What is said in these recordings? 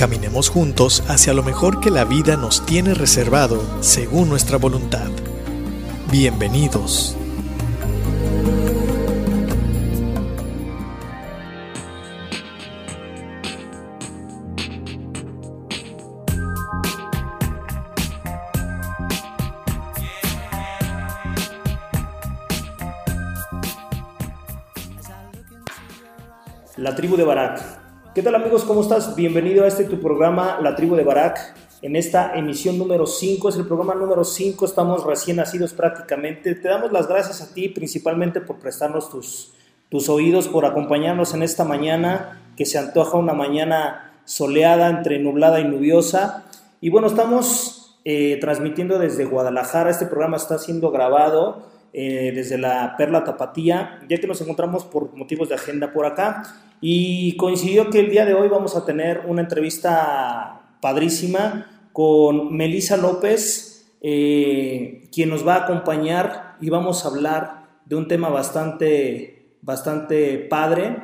Caminemos juntos hacia lo mejor que la vida nos tiene reservado según nuestra voluntad. Bienvenidos. La tribu de Barak. ¿Qué tal amigos? ¿Cómo estás? Bienvenido a este tu programa, La tribu de Barak. En esta emisión número 5, es el programa número 5, estamos recién nacidos prácticamente. Te damos las gracias a ti principalmente por prestarnos tus, tus oídos, por acompañarnos en esta mañana que se antoja una mañana soleada entre nublada y lluviosa. Y bueno, estamos eh, transmitiendo desde Guadalajara, este programa está siendo grabado eh, desde la Perla Tapatía, ya que nos encontramos por motivos de agenda por acá. Y coincidió que el día de hoy vamos a tener una entrevista padrísima con Melisa López, eh, quien nos va a acompañar y vamos a hablar de un tema bastante, bastante padre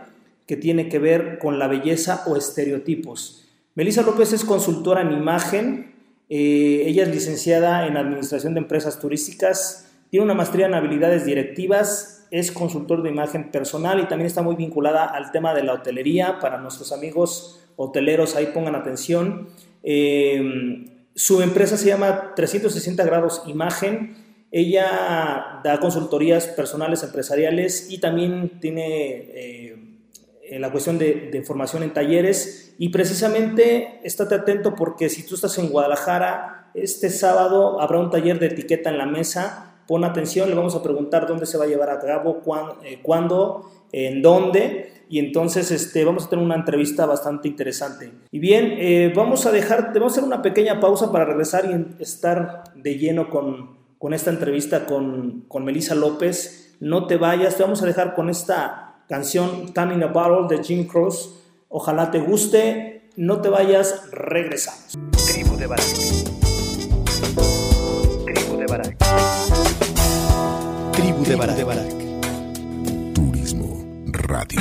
que tiene que ver con la belleza o estereotipos. Melisa López es consultora en imagen, eh, ella es licenciada en Administración de Empresas Turísticas, tiene una maestría en habilidades directivas es consultor de imagen personal y también está muy vinculada al tema de la hotelería. Para nuestros amigos hoteleros, ahí pongan atención. Eh, su empresa se llama 360 grados imagen. Ella da consultorías personales, empresariales y también tiene eh, la cuestión de, de, formación en talleres. Y precisamente estate atento porque si tú estás en Guadalajara, este sábado habrá un taller de etiqueta en la mesa Pon atención, le vamos a preguntar dónde se va a llevar a cabo, eh, cuándo, en dónde, y entonces este, vamos a tener una entrevista bastante interesante. Y bien, eh, vamos a dejar, vamos a hacer una pequeña pausa para regresar y estar de lleno con, con esta entrevista con, con Melissa López. No te vayas, te vamos a dejar con esta canción Time in a Bottle de Jim Cross. Ojalá te guste, no te vayas, regresamos. Tribu de Barak. Tribu de Barak. Tribu de Barak. de Barak. Turismo Radio.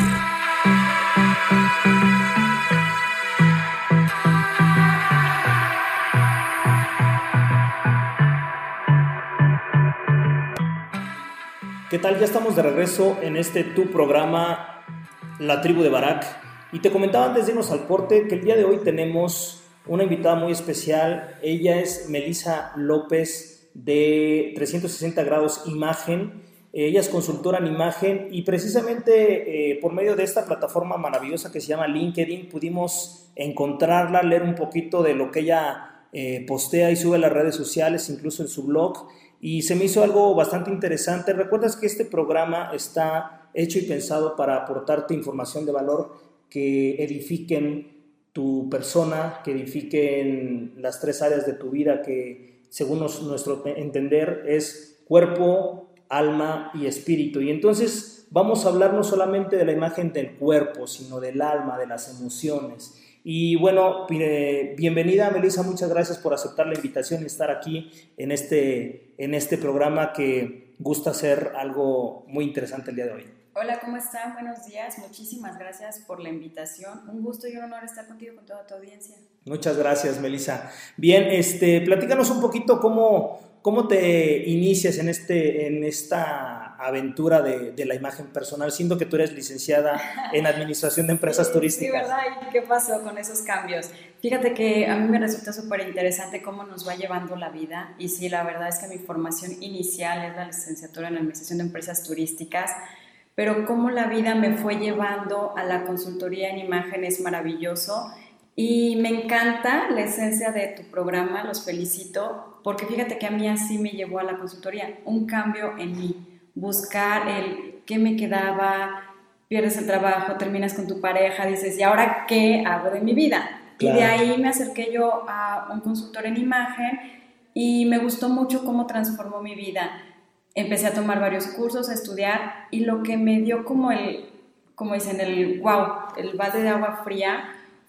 ¿Qué tal? Ya estamos de regreso en este tu programa, La Tribu de Barak. Y te comentaba antes de irnos al corte que el día de hoy tenemos una invitada muy especial. Ella es Melisa López de 360 grados imagen. Ella es consultora en imagen y precisamente eh, por medio de esta plataforma maravillosa que se llama LinkedIn pudimos encontrarla, leer un poquito de lo que ella eh, postea y sube a las redes sociales, incluso en su blog, y se me hizo algo bastante interesante. Recuerdas que este programa está hecho y pensado para aportarte información de valor que edifiquen tu persona, que edifiquen las tres áreas de tu vida que según nuestro entender, es cuerpo, alma y espíritu. Y entonces vamos a hablar no solamente de la imagen del cuerpo, sino del alma, de las emociones. Y bueno, bienvenida Melissa, muchas gracias por aceptar la invitación y estar aquí en este, en este programa que gusta ser algo muy interesante el día de hoy. Hola, ¿cómo están? Buenos días. Muchísimas gracias por la invitación. Un gusto y un honor estar contigo con toda tu audiencia. Muchas gracias, Melissa. Bien, este, platícanos un poquito cómo, cómo te inicias en, este, en esta aventura de, de, la imagen personal, siendo que tú eres licenciada en Administración de Empresas sí, Turísticas. Sí, ¿verdad? ¿Y qué pasó con esos cambios? Fíjate que a mí me resulta súper interesante cómo nos va llevando la vida. Y sí, la verdad es que mi formación inicial es la licenciatura en Administración de Empresas Turísticas pero cómo la vida me fue llevando a la consultoría en imagen es maravilloso y me encanta la esencia de tu programa, los felicito, porque fíjate que a mí así me llevó a la consultoría, un cambio en mí, buscar el qué me quedaba, pierdes el trabajo, terminas con tu pareja, dices, ¿y ahora qué hago de mi vida? Y de ahí me acerqué yo a un consultor en imagen y me gustó mucho cómo transformó mi vida. Empecé a tomar varios cursos, a estudiar y lo que me dio como el, como dicen, el wow, el balde de agua fría,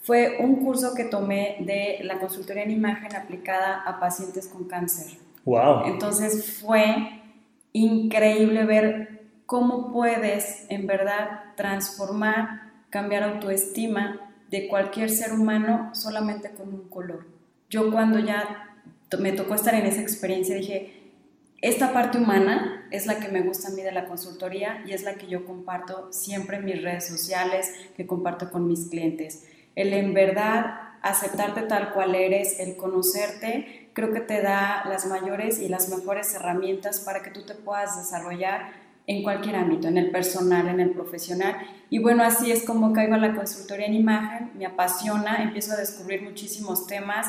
fue un curso que tomé de la consultoría en imagen aplicada a pacientes con cáncer. Wow. Entonces fue increíble ver cómo puedes en verdad transformar, cambiar autoestima de cualquier ser humano solamente con un color. Yo cuando ya me tocó estar en esa experiencia dije, esta parte humana es la que me gusta a mí de la consultoría y es la que yo comparto siempre en mis redes sociales, que comparto con mis clientes. El en verdad aceptarte tal cual eres, el conocerte, creo que te da las mayores y las mejores herramientas para que tú te puedas desarrollar en cualquier ámbito, en el personal, en el profesional. Y bueno, así es como caigo a la consultoría en imagen, me apasiona, empiezo a descubrir muchísimos temas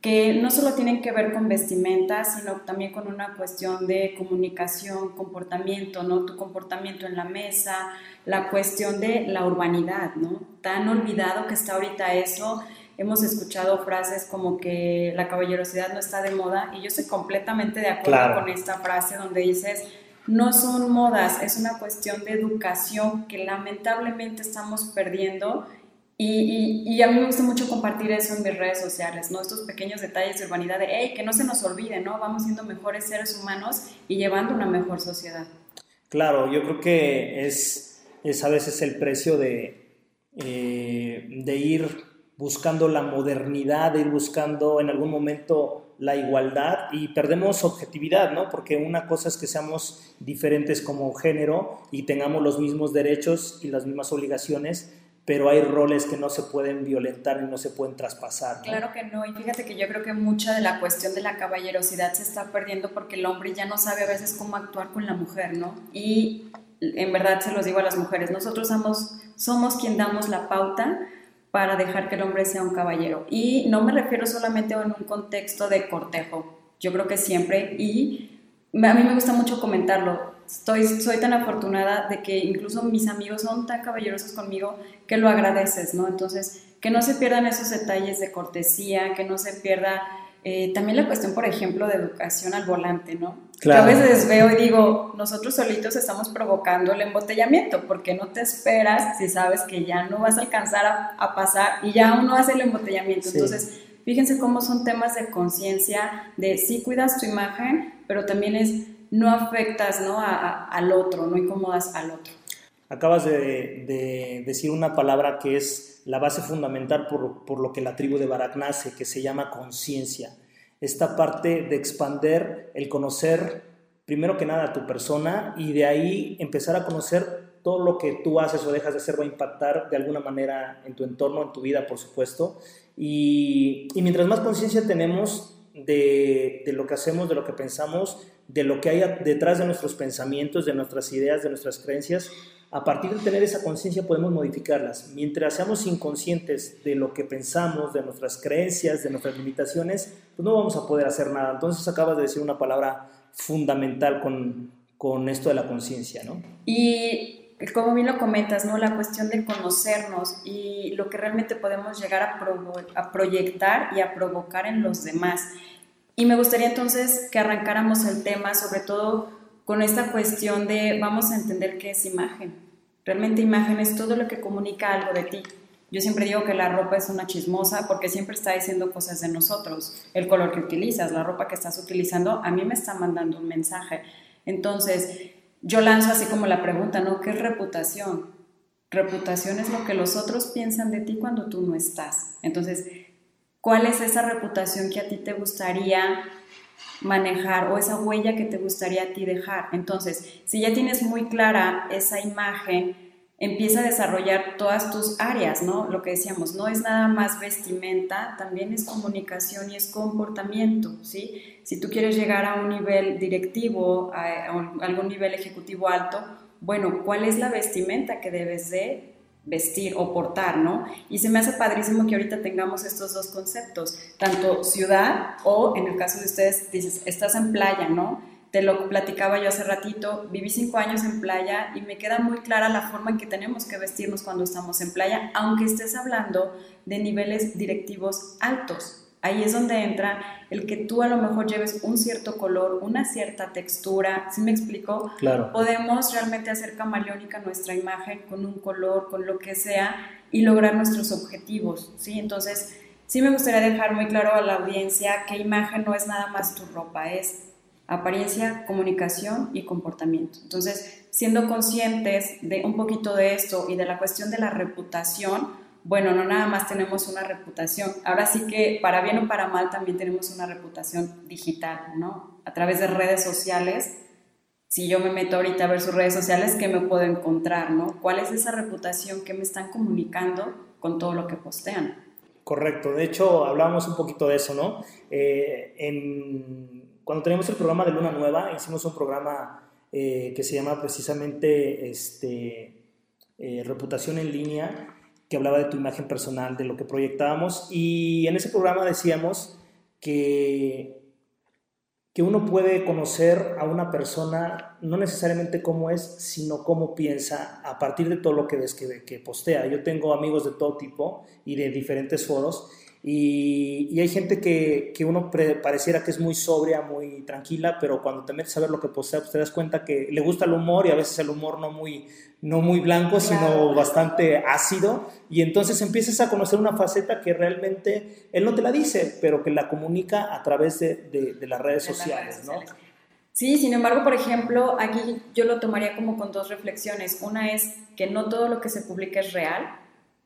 que no solo tienen que ver con vestimenta, sino también con una cuestión de comunicación, comportamiento, ¿no? Tu comportamiento en la mesa, la cuestión de la urbanidad, ¿no? Tan olvidado que está ahorita eso. Hemos escuchado frases como que la caballerosidad no está de moda y yo estoy completamente de acuerdo con esta frase donde dices, no son modas, es una cuestión de educación que lamentablemente estamos perdiendo y, y, a mí me gusta mucho compartir eso en mis redes sociales, ¿no? Estos pequeños detalles de urbanidad de, hey, que no se nos olvide, ¿no? Vamos siendo mejores seres humanos y llevando una mejor sociedad. Claro, yo creo que es, es a veces el precio de, eh, de ir buscando la modernidad, de ir buscando en algún momento la igualdad y perdemos objetividad, ¿no? Porque una cosa es que seamos diferentes como género y tengamos los mismos derechos y las mismas obligaciones, pero hay roles que no se pueden violentar y no se pueden traspasar. Claro que no, y fíjate que yo creo que mucha de la cuestión de la caballerosidad se está perdiendo porque el hombre ya no sabe a veces cómo actuar con la mujer, ¿no? Y en verdad se los digo a las mujeres, nosotros somos, somos quien damos la pauta para dejar que el hombre sea un caballero. Y no me refiero solamente en un contexto de cortejo, yo creo que siempre, y a mí me gusta mucho comentarlo, estoy, soy tan afortunada de que incluso mis amigos son tan caballerosos conmigo que lo agradeces, ¿no? Entonces, que no se pierdan esos detalles de cortesía, que no se pierda eh, también la cuestión, por ejemplo, de educación al volante, ¿no? Claro. a veces veo y digo, nosotros solitos estamos provocando el embotellamiento, porque no te esperas si sabes que ya no vas a alcanzar a, pasar y ya uno hace el embotellamiento. Entonces, fíjense cómo son temas de conciencia, de sí cuidas tu imagen, pero también es no afectas ¿no? al otro, no incomodas al otro. Acabas de, decir una palabra que es la base fundamental por, lo que la tribu de Barak nace, que se llama conciencia. Esta parte de expander el conocer, primero que nada, a tu persona y de ahí empezar a conocer todo lo que tú haces o dejas de hacer va a impactar de alguna manera en tu entorno, en tu vida, por supuesto. Y, y mientras más conciencia tenemos, de, lo que hacemos, de lo que pensamos, de lo que hay detrás de nuestros pensamientos, de nuestras ideas, de nuestras creencias. A partir de tener esa conciencia podemos modificarlas. Mientras seamos inconscientes de lo que pensamos, de nuestras creencias, de nuestras limitaciones, pues no vamos a poder hacer nada. Entonces acabas de decir una palabra fundamental con, con esto de la conciencia, ¿no? Y como bien lo comentas, ¿no? La cuestión de conocernos y lo que realmente podemos llegar a, a proyectar y a provocar en los demás. Y me gustaría entonces que arrancáramos el tema, sobre todo con esta cuestión de vamos a entender qué es imagen. Realmente imagen es todo lo que comunica algo de ti. Yo siempre digo que la ropa es una chismosa porque siempre está diciendo cosas de nosotros. El color que utilizas, la ropa que estás utilizando, a mí me está mandando un mensaje. Entonces, yo lanzo así como la pregunta, ¿no? ¿Qué es reputación? Reputación es lo que los otros piensan de ti cuando tú no estás. Entonces, ¿cuál es esa reputación que a ti te gustaría manejar o esa huella que te gustaría a ti dejar? Entonces, si ya tienes muy clara esa imagen, empieza a desarrollar todas tus áreas, ¿no? Lo que decíamos, no es nada más vestimenta, también es comunicación y es comportamiento, ¿sí? Si tú quieres llegar a un nivel directivo, a, algún nivel ejecutivo alto, bueno, ¿cuál es la vestimenta que debes de vestir o portar, ¿no? Y se me hace padrísimo que ahorita tengamos estos dos conceptos, tanto ciudad o en el caso de ustedes dices, estás en playa, ¿no? te lo platicaba yo hace ratito, viví cinco años en playa y me queda muy clara la forma en que tenemos que vestirnos cuando estamos en playa, aunque estés hablando de niveles directivos altos. Ahí es donde entra el que tú a lo mejor lleves un cierto color, una cierta textura, ¿sí me explico? Claro. Podemos realmente hacer camaleónica nuestra imagen con un color, con lo que sea y lograr nuestros objetivos, ¿sí? Entonces, sí me gustaría dejar muy claro a la audiencia que imagen no es nada más tu ropa, es apariencia, comunicación y comportamiento. Entonces, siendo conscientes de un poquito de esto y de la cuestión de la reputación, bueno, no nada más tenemos una reputación, ahora sí que para bien o para mal también tenemos una reputación digital, ¿no? A través de redes sociales, si yo me meto ahorita a ver sus redes sociales, ¿qué me puedo encontrar, ¿no? ¿Cuál es esa reputación que me están comunicando con todo lo que postean? Correcto, de hecho hablábamos un poquito de eso, ¿no? Eh, cuando teníamos el programa de Luna Nueva, hicimos un programa eh, que se llama precisamente este, eh, Reputación en línea, que hablaba de tu imagen personal, de lo que proyectábamos. Y en ese programa decíamos que, que uno puede conocer a una persona no necesariamente cómo es, sino cómo piensa a partir de todo lo que ves que, postea. Yo tengo amigos de todo tipo y de diferentes foros y, hay gente que, que uno pareciera que es muy sobria, muy tranquila, pero cuando te metes a ver lo que posee, pues te das cuenta que le gusta el humor y a veces el humor no muy, no muy blanco, sino bastante ácido. Y entonces empiezas a conocer una faceta que realmente él no te la dice, pero que la comunica a través de, de, las redes sociales, ¿no? Sí, sin embargo, por ejemplo, aquí yo lo tomaría como con dos reflexiones. Una es que no todo lo que se publica es real,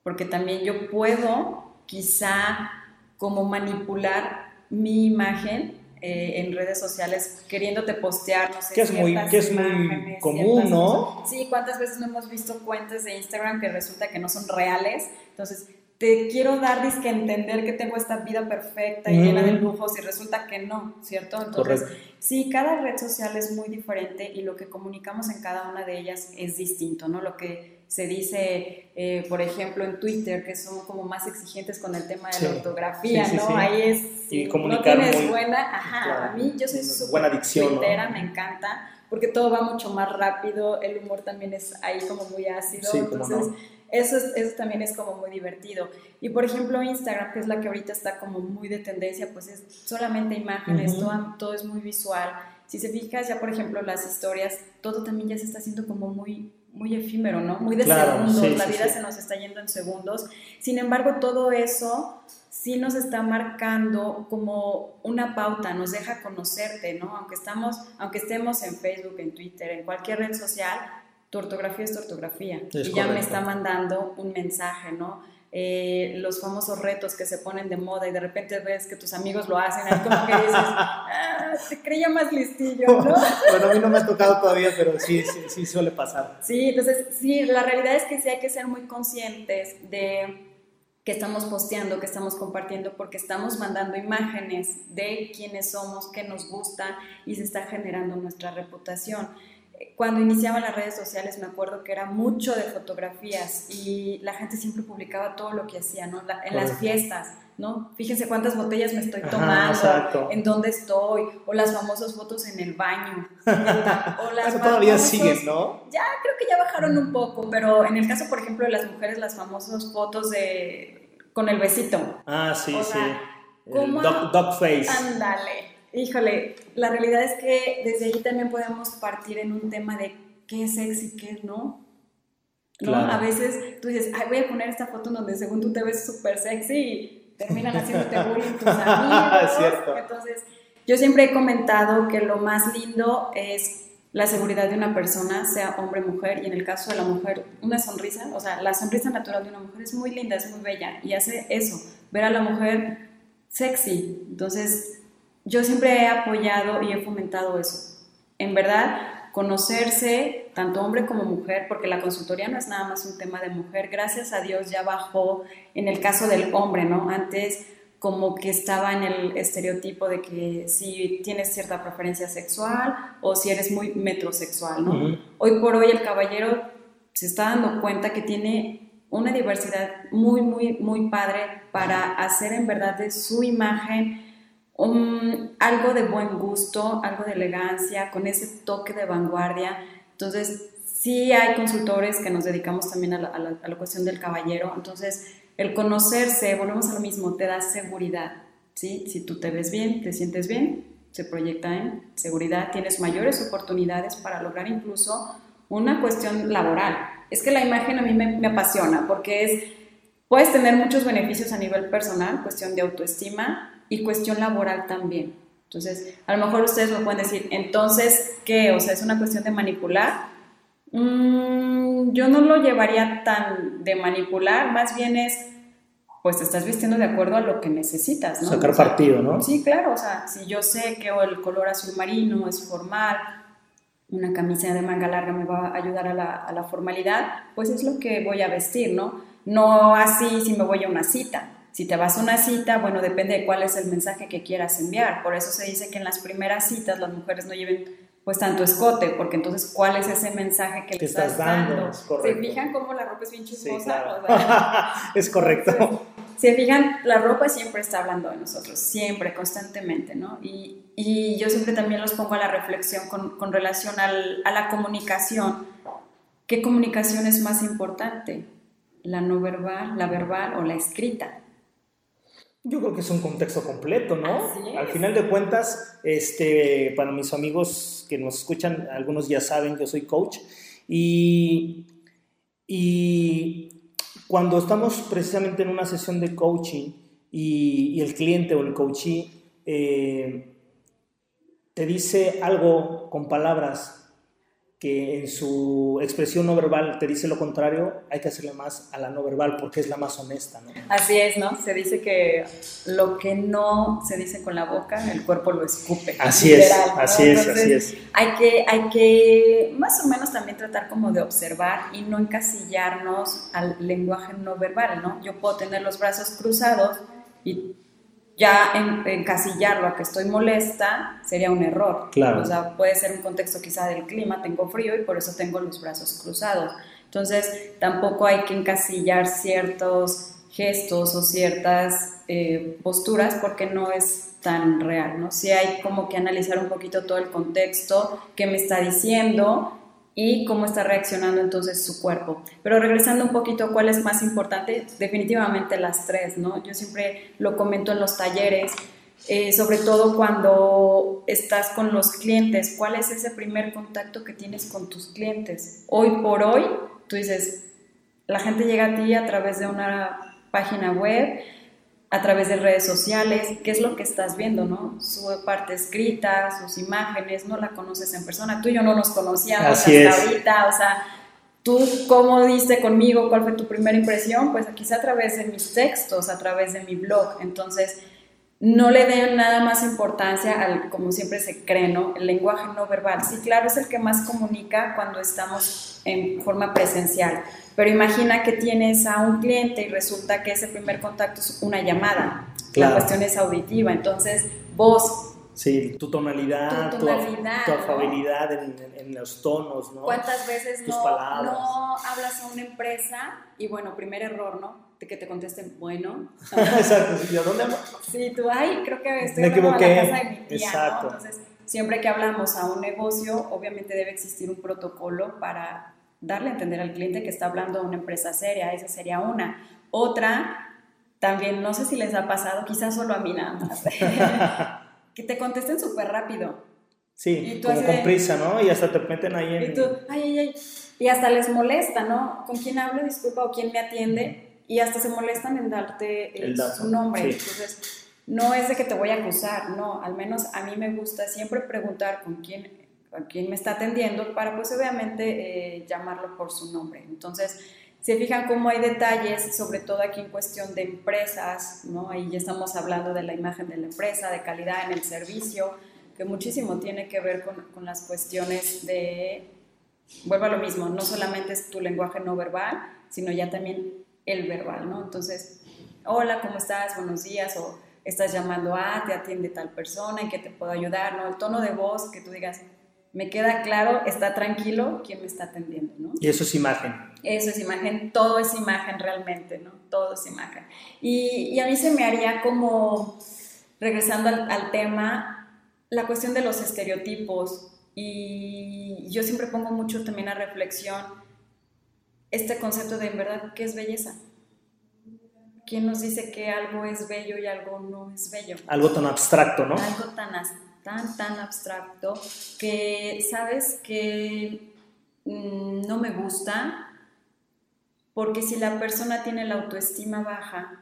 porque también yo puedo quizá como manipular mi imagen eh, en redes sociales queriéndote postear, no sé, que es muy, que es muy común, ¿no? Sí, cuántas veces no hemos visto cuentas de Instagram que resulta que no son reales, entonces te quiero dar disque entender que tengo esta vida perfecta y llena de lujos y resulta que no, ¿cierto? Entonces, sí, cada red social es muy diferente y lo que comunicamos en cada una de ellas es distinto, ¿no? Lo que se dice, eh, por ejemplo, en Twitter, que son como más exigentes con el tema de la ortografía, ¿no? Ahí es, si no tienes buena, ajá, a mí yo soy súper buena dicción, me encanta, porque todo va mucho más rápido, el humor también es ahí como muy ácido, entonces... Eso, eso también es como muy divertido. Y por ejemplo Instagram, que es la que ahorita está como muy de tendencia, pues es solamente imágenes, todo, todo es muy visual. Si se fijas ya por ejemplo las historias, todo también ya se está haciendo como muy muy efímero, ¿no? Muy de segundos, la vida se nos está yendo en segundos. Sin embargo, todo eso sí nos está marcando como una pauta, nos deja conocerte, ¿no? Aunque, estamos, aunque estemos en Facebook, en Twitter, en cualquier red social, tu ortografía es tu ortografía. y ya me está mandando un mensaje, ¿no? Eh, los famosos retos que se ponen de moda y de repente ves que tus amigos lo hacen, ahí como que dices, ah, te creía más listillo, ¿no? bueno, a mí no me ha tocado todavía, pero sí, sí, sí suele pasar. Sí, entonces, sí, la realidad es que sí hay que ser muy conscientes de que estamos posteando, que estamos compartiendo, porque estamos mandando imágenes de quiénes somos, qué nos gusta y se está generando nuestra reputación cuando iniciaban las redes sociales me acuerdo que era mucho de fotografías y la gente siempre publicaba todo lo que hacía, ¿no? en las fiestas, ¿no? Fíjense cuántas botellas me estoy tomando, en dónde estoy, o las famosas fotos en el baño. O las todavía siguen, ¿no? Ya, creo que ya bajaron un poco, pero en el caso, por ejemplo, de las mujeres, las famosas fotos de con el besito. Ah, sí, sí. dog face. Ándale híjole, la realidad es que desde ahí también podemos partir en un tema de qué es sexy, qué no. ¿No? A veces tú dices, ay, voy a poner esta foto donde según tú te ves súper sexy y terminan haciéndote bullying tus amigos. Cierto. Entonces, yo siempre he comentado que lo más lindo es la seguridad de una persona, sea hombre o mujer, y en el caso de la mujer, una sonrisa, o sea, la sonrisa natural de una mujer es muy linda, es muy bella, y hace eso, ver a la mujer sexy. Entonces, yo siempre he apoyado y he fomentado eso. En verdad, conocerse, tanto hombre como mujer, porque la consultoría no es nada más un tema de mujer, gracias a Dios ya bajó en el caso del hombre, ¿no? Antes como que estaba en el estereotipo de que si tienes cierta preferencia sexual o si eres muy metrosexual, ¿no? Hoy por hoy el caballero se está dando cuenta que tiene una diversidad muy, muy, muy padre para hacer en verdad de su imagen algo de buen gusto, algo de elegancia, con ese toque de vanguardia. Entonces, sí hay consultores que nos dedicamos también a la, a la cuestión del caballero. Entonces, el conocerse, volvemos a lo mismo, te da seguridad. ¿sí? Si tú te ves bien, te sientes bien, se proyecta en seguridad, tienes mayores oportunidades para lograr incluso una cuestión laboral. Es que la imagen a mí me, apasiona porque es, puedes tener muchos beneficios a nivel personal, cuestión de autoestima y cuestión laboral también. Entonces, a lo mejor ustedes me pueden decir, entonces, ¿qué? O sea, es una cuestión de manipular. Mm, yo no lo llevaría tan de manipular, más bien es pues te estás vistiendo de acuerdo a lo que necesitas, ¿no? Sacar partido, ¿no? Sí, claro, o sea, si yo sé que el color azul marino es formal, una camisa de manga larga me va a ayudar a la, a la formalidad, pues es lo que voy a vestir, ¿no? No así si me voy a una cita. Si te vas a una cita, bueno, depende de cuál es el mensaje que quieras enviar. Por eso se dice que en las primeras citas las mujeres no lleven pues tanto escote, porque entonces, ¿cuál es ese mensaje que le estás, dando? ¿Se fijan cómo la ropa es bien chismosa? es correcto. Se fijan, la ropa siempre está hablando de nosotros, siempre, constantemente, ¿no? Y, y yo siempre también los pongo a la reflexión con, con relación al, a la comunicación. ¿Qué comunicación es más importante? ¿La no verbal, la verbal o la escrita? Yo creo que es un contexto completo, ¿no? Al final de cuentas, este, para mis amigos que nos escuchan, algunos ya saben que yo soy coach y, y cuando estamos precisamente en una sesión de coaching y, el cliente o el coachee eh, te dice algo con palabras que en su expresión no verbal te dice lo contrario, hay que hacerle más a la no verbal porque es la más honesta, ¿no? Así es, ¿no? Se dice que lo que no se dice con la boca, el cuerpo lo escupe. Así es, así es, así es. Hay que, hay que más o menos también tratar como de observar y no encasillarnos al lenguaje no verbal, ¿no? Yo puedo tener los brazos cruzados y ya en, encasillarlo a que estoy molesta sería un error. Claro. O sea, puede ser un contexto quizá del clima, tengo frío y por eso tengo los brazos cruzados. Entonces, tampoco hay que encasillar ciertos gestos o ciertas eh, posturas porque no es tan real, ¿no? Sí hay como que analizar un poquito todo el contexto, qué me está diciendo y cómo está reaccionando entonces su cuerpo. Pero regresando un poquito, ¿cuál es más importante? Definitivamente las tres, ¿no? Yo siempre lo comento en los talleres, eh, sobre todo cuando estás con los clientes, ¿cuál es ese primer contacto que tienes con tus clientes? Hoy por hoy, tú dices, la gente llega a ti a través de una página web, a través de redes sociales, qué es lo que estás viendo, ¿no? Su parte escrita, sus imágenes, no la conoces en persona, tú y yo no nos conocíamos hasta ahorita, o sea, tú cómo diste conmigo, cuál fue tu primera impresión, pues quizá a través de mis textos, a través de mi blog, entonces no le den nada más importancia al, como siempre se cree, ¿no? El lenguaje no verbal. Sí, claro, es el que más comunica cuando estamos en forma presencial, pero imagina que tienes a un cliente y resulta que ese primer contacto es una llamada. La cuestión es auditiva, entonces vos Sí, tu tonalidad, tu, afabilidad en, los tonos, ¿no? ¿Cuántas veces no, no, hablas a una empresa y bueno, primer error, ¿no? De que te contesten, bueno. Exacto, ¿y a dónde Sí, tú, ay, creo que estoy en la casa de mi tía, Exacto. Entonces, siempre que hablamos a un negocio, obviamente debe existir un protocolo para darle a entender al cliente que está hablando a una empresa seria, esa sería una. Otra, también, no sé si les ha pasado, quizás solo a mí nada más, que te contesten súper rápido. Sí, como con prisa, ¿no? Y hasta te meten ahí en... Y tú, ay, ay, ay. Y hasta les molesta, ¿no? ¿Con quién hablo? Disculpa, o quién me atiende. Y hasta se molestan en darte el, su nombre. Entonces, no es de que te voy a acusar, no. Al menos a mí me gusta siempre preguntar con quién quien me está atendiendo para pues obviamente eh, llamarlo por su nombre. Entonces, se fijan cómo hay detalles, sobre todo aquí en cuestión de empresas, ¿no? Ahí ya estamos hablando de la imagen de la empresa, de calidad en el servicio, que muchísimo tiene que ver con, con las cuestiones de, vuelvo a lo mismo, no solamente es tu lenguaje no verbal, sino ya también el verbal, ¿no? Entonces, hola, ¿cómo estás? Buenos días, o estás llamando a, te atiende tal persona, ¿en qué te puedo ayudar? ¿no? El tono de voz que tú digas, me queda claro, está tranquilo quién me está atendiendo, ¿no? Y eso es imagen. Eso es imagen, todo es imagen realmente, ¿no? Todo es imagen. Y, y a mí se me haría como, regresando al, tema, la cuestión de los estereotipos. Y yo siempre pongo mucho también a reflexión este concepto de en verdad qué es belleza. ¿Quién nos dice que algo es bello y algo no es bello? Algo tan abstracto, ¿no? Algo tan, tan, tan abstracto que sabes que mm, no me gusta porque si la persona tiene la autoestima baja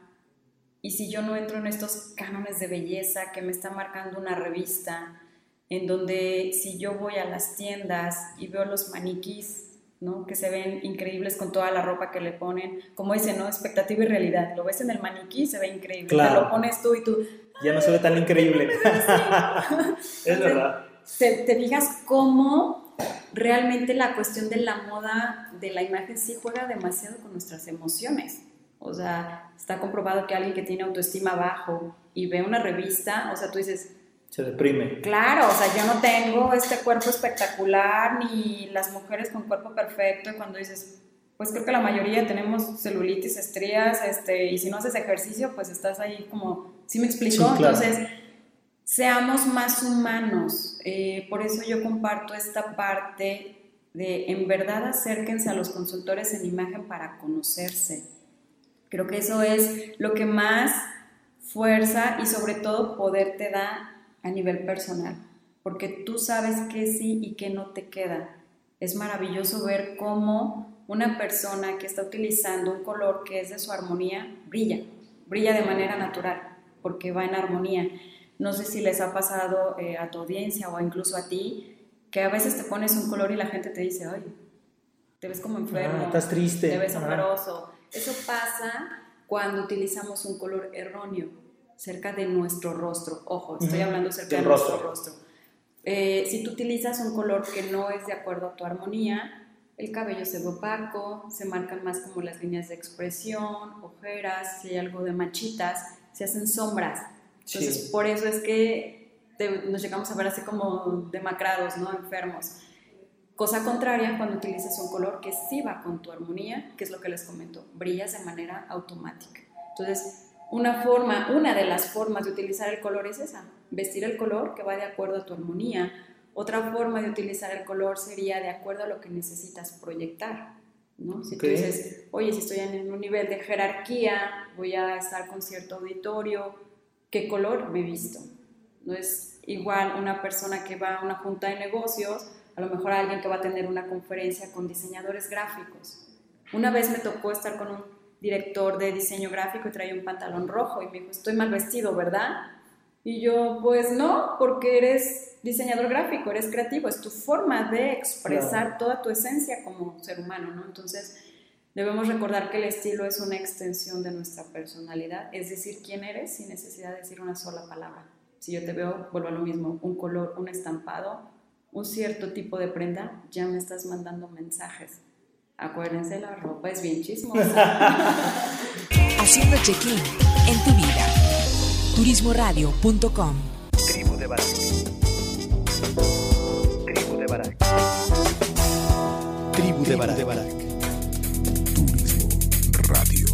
y si yo no entro en estos cánones de belleza que me está marcando una revista, en donde si yo voy a las tiendas y veo los maniquís, ¿no? que se ven increíbles con toda la ropa que le ponen, como dice, ¿no? expectativa y realidad, lo ves en el maniquí, se ve increíble, claro. te lo pones tú y tú... Ya no se ve tan increíble. es verdad. Te, te fijas cómo realmente la cuestión de la moda, de la imagen, sí juega demasiado con nuestras emociones. O sea, está comprobado que alguien que tiene autoestima bajo y ve una revista, o sea, tú dices... Se deprime. Claro, o sea, yo no tengo este cuerpo espectacular ni las mujeres con cuerpo perfecto y cuando dices, pues creo que la mayoría tenemos celulitis, estrías, este, y si no haces ejercicio, pues estás ahí como, ¿sí me explicó? Entonces, seamos más humanos. Eh, por eso yo comparto esta parte de, en verdad, acérquense a los consultores en imagen para conocerse Creo que eso es lo que más fuerza y sobre todo poder te da a nivel personal, porque tú sabes qué sí y qué no te queda. Es maravilloso ver cómo una persona que está utilizando un color que es de su armonía brilla, brilla de manera natural, porque va en armonía. No sé si les ha pasado eh, a tu audiencia o incluso a ti, que a veces te pones un color y la gente te dice, ay, te ves como enfermo, ah, estás triste, te ves operoso eso pasa cuando utilizamos un color erróneo cerca de nuestro rostro. Ojo, estoy hablando cerca de nuestro rostro. Eh, si tú utilizas un color que no es de acuerdo a tu armonía, el cabello se ve opaco, se marcan más como las líneas de expresión, ojeras, si hay algo de machitas, se hacen sombras. Entonces, por eso es que nos llegamos a ver así como demacrados, ¿no? Enfermos. Cosa contraria cuando utilizas un color que sí va con tu armonía, que es lo que les comento, brillas de manera automática. Entonces, una forma, una de las formas de utilizar el color es esa, vestir el color que va de acuerdo a tu armonía. Otra forma de utilizar el color sería de acuerdo a lo que necesitas proyectar. ¿no? Si tú dices, oye, si estoy en un nivel de jerarquía, voy a estar con cierto auditorio, ¿qué color me visto? No es igual una persona que va a una junta de negocios a lo mejor alguien que va a tener una conferencia con diseñadores gráficos. Una vez me tocó estar con un director de diseño gráfico y traía un pantalón rojo y me dijo, estoy mal vestido, ¿verdad? Y yo, pues no, porque eres diseñador gráfico, eres creativo, es tu forma de expresar toda tu esencia como ser humano, ¿no? Entonces, debemos recordar que el estilo es una extensión de nuestra personalidad, es decir, quién eres sin necesidad de decir una sola palabra. Si yo te veo, vuelvo a lo mismo, un color, un estampado, un cierto tipo de prenda, ya me estás mandando mensajes. Acuérdense, la ropa es bien chismosa. Haciendo check-in en tu vida. Turismoradio.com Tribu de Barak. Tribu de Barak. Tribu de Barak. Turismo Radio.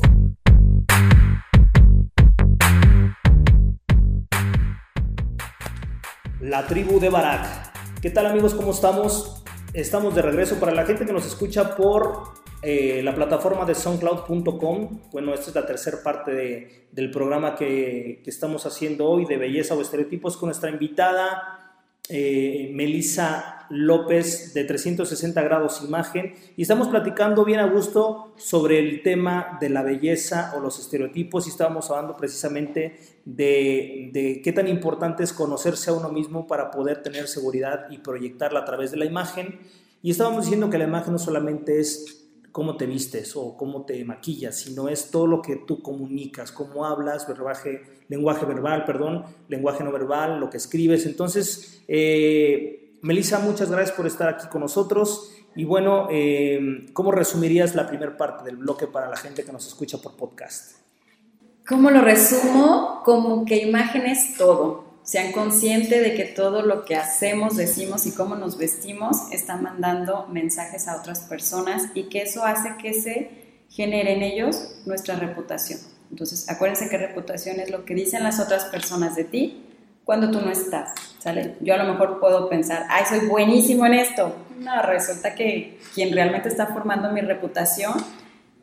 La tribu de Barak ¿Qué tal amigos? ¿Cómo estamos? Estamos de regreso para la gente que nos escucha por eh, la plataforma de soundcloud.com. Bueno, esta es la tercera parte del programa que, que, estamos haciendo hoy de belleza o estereotipos con nuestra invitada eh, Melissa López de 360 grados imagen y estamos platicando bien a gusto sobre el tema de la belleza o los estereotipos y estábamos hablando precisamente de, de qué tan importante es conocerse a uno mismo para poder tener seguridad y proyectarla a través de la imagen y estábamos diciendo que la imagen no solamente es cómo te vistes o cómo te maquillas, sino es todo lo que tú comunicas, cómo hablas, verbaje, lenguaje verbal, perdón, lenguaje no verbal, lo que escribes. Entonces, eh, Melissa, muchas gracias por estar aquí con nosotros. Y bueno, eh, ¿cómo resumirías la primera parte del bloque para la gente que nos escucha por podcast? ¿Cómo lo resumo? Como que imagen es todo sean conscientes de que todo lo que hacemos, decimos y cómo nos vestimos está mandando mensajes a otras personas y que eso hace que se genere en ellos nuestra reputación. Entonces, acuérdense que reputación es lo que dicen las otras personas de ti cuando tú no estás. Yo a lo mejor puedo pensar, ay, soy buenísimo en esto. No, resulta que quien realmente está formando mi reputación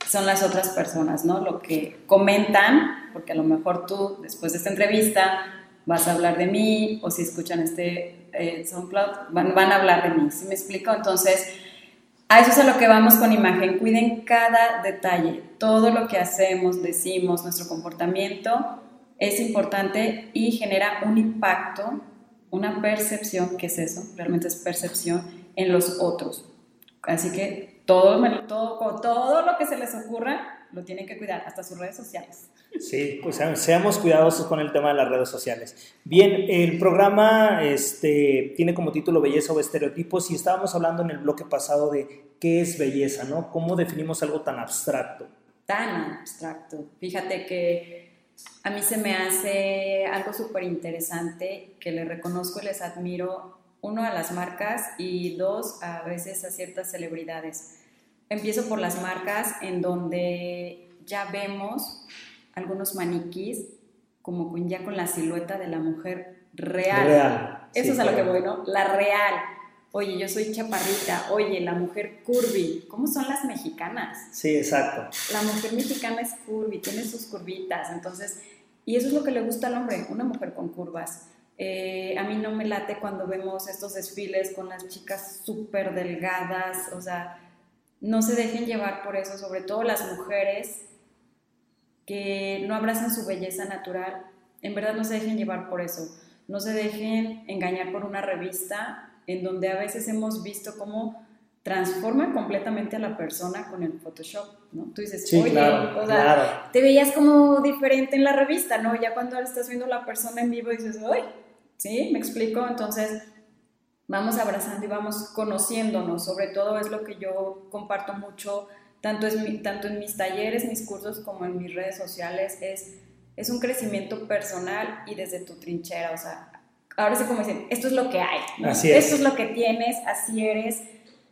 son las otras personas, ¿no? Lo que comentan, porque a lo mejor tú, después de esta entrevista, vas a hablar de mí, o si escuchan este eh, SoundCloud, van, van a hablar de mí, ¿sí me explico? Entonces, a eso es a lo que vamos con imagen. Cuiden cada detalle, todo lo que hacemos, decimos, nuestro comportamiento es importante y genera un impacto, una percepción, ¿qué es eso? Realmente es percepción en los otros. Así que todo, todo, todo lo que se les ocurra lo tienen que cuidar, hasta sus redes sociales. Sí, pues seamos cuidadosos con el tema de las redes sociales. Bien, el programa este, tiene como título Belleza o Estereotipos y estábamos hablando en el bloque pasado de qué es belleza, ¿no? ¿Cómo definimos algo tan abstracto? Tan abstracto. Fíjate que a mí se me hace algo súper interesante que le reconozco y les admiro, uno, a las marcas y dos, a veces a ciertas celebridades. Empiezo por las marcas en donde ya vemos algunos maniquís como con, ya con la silueta de la mujer real. Real. Eso es a lo que voy, ¿no? La real. Oye, yo soy chaparrita. Oye, la mujer curvy. ¿Cómo son las mexicanas? Sí, exacto. La mujer mexicana es curvy, tiene sus curvitas. Entonces, y eso es lo que le gusta al hombre, una mujer con curvas. Eh, a mí no me late cuando vemos estos desfiles con las chicas súper delgadas. O sea, no se dejen llevar por eso, sobre todo las mujeres que no abrazan su belleza natural, en verdad no se dejen llevar por eso, no se dejen engañar por una revista en donde a veces hemos visto cómo transforma completamente a la persona con el Photoshop, ¿no? Tú dices, Sí, oye, claro, o sea, claro. te veías como diferente en la revista, ¿no? Ya cuando estás viendo a la persona en vivo dices, uy, ¿sí? ¿Me explico? Entonces, vamos abrazando y vamos conociéndonos, sobre todo es lo que yo comparto mucho, tanto, es mi- tanto en mis talleres, mis cursos, como en mis redes sociales, es, es un crecimiento personal y desde tu trinchera, o sea, ahora sí como dicen, esto es lo que hay, ¿no? Así es. esto es lo que tienes, así eres,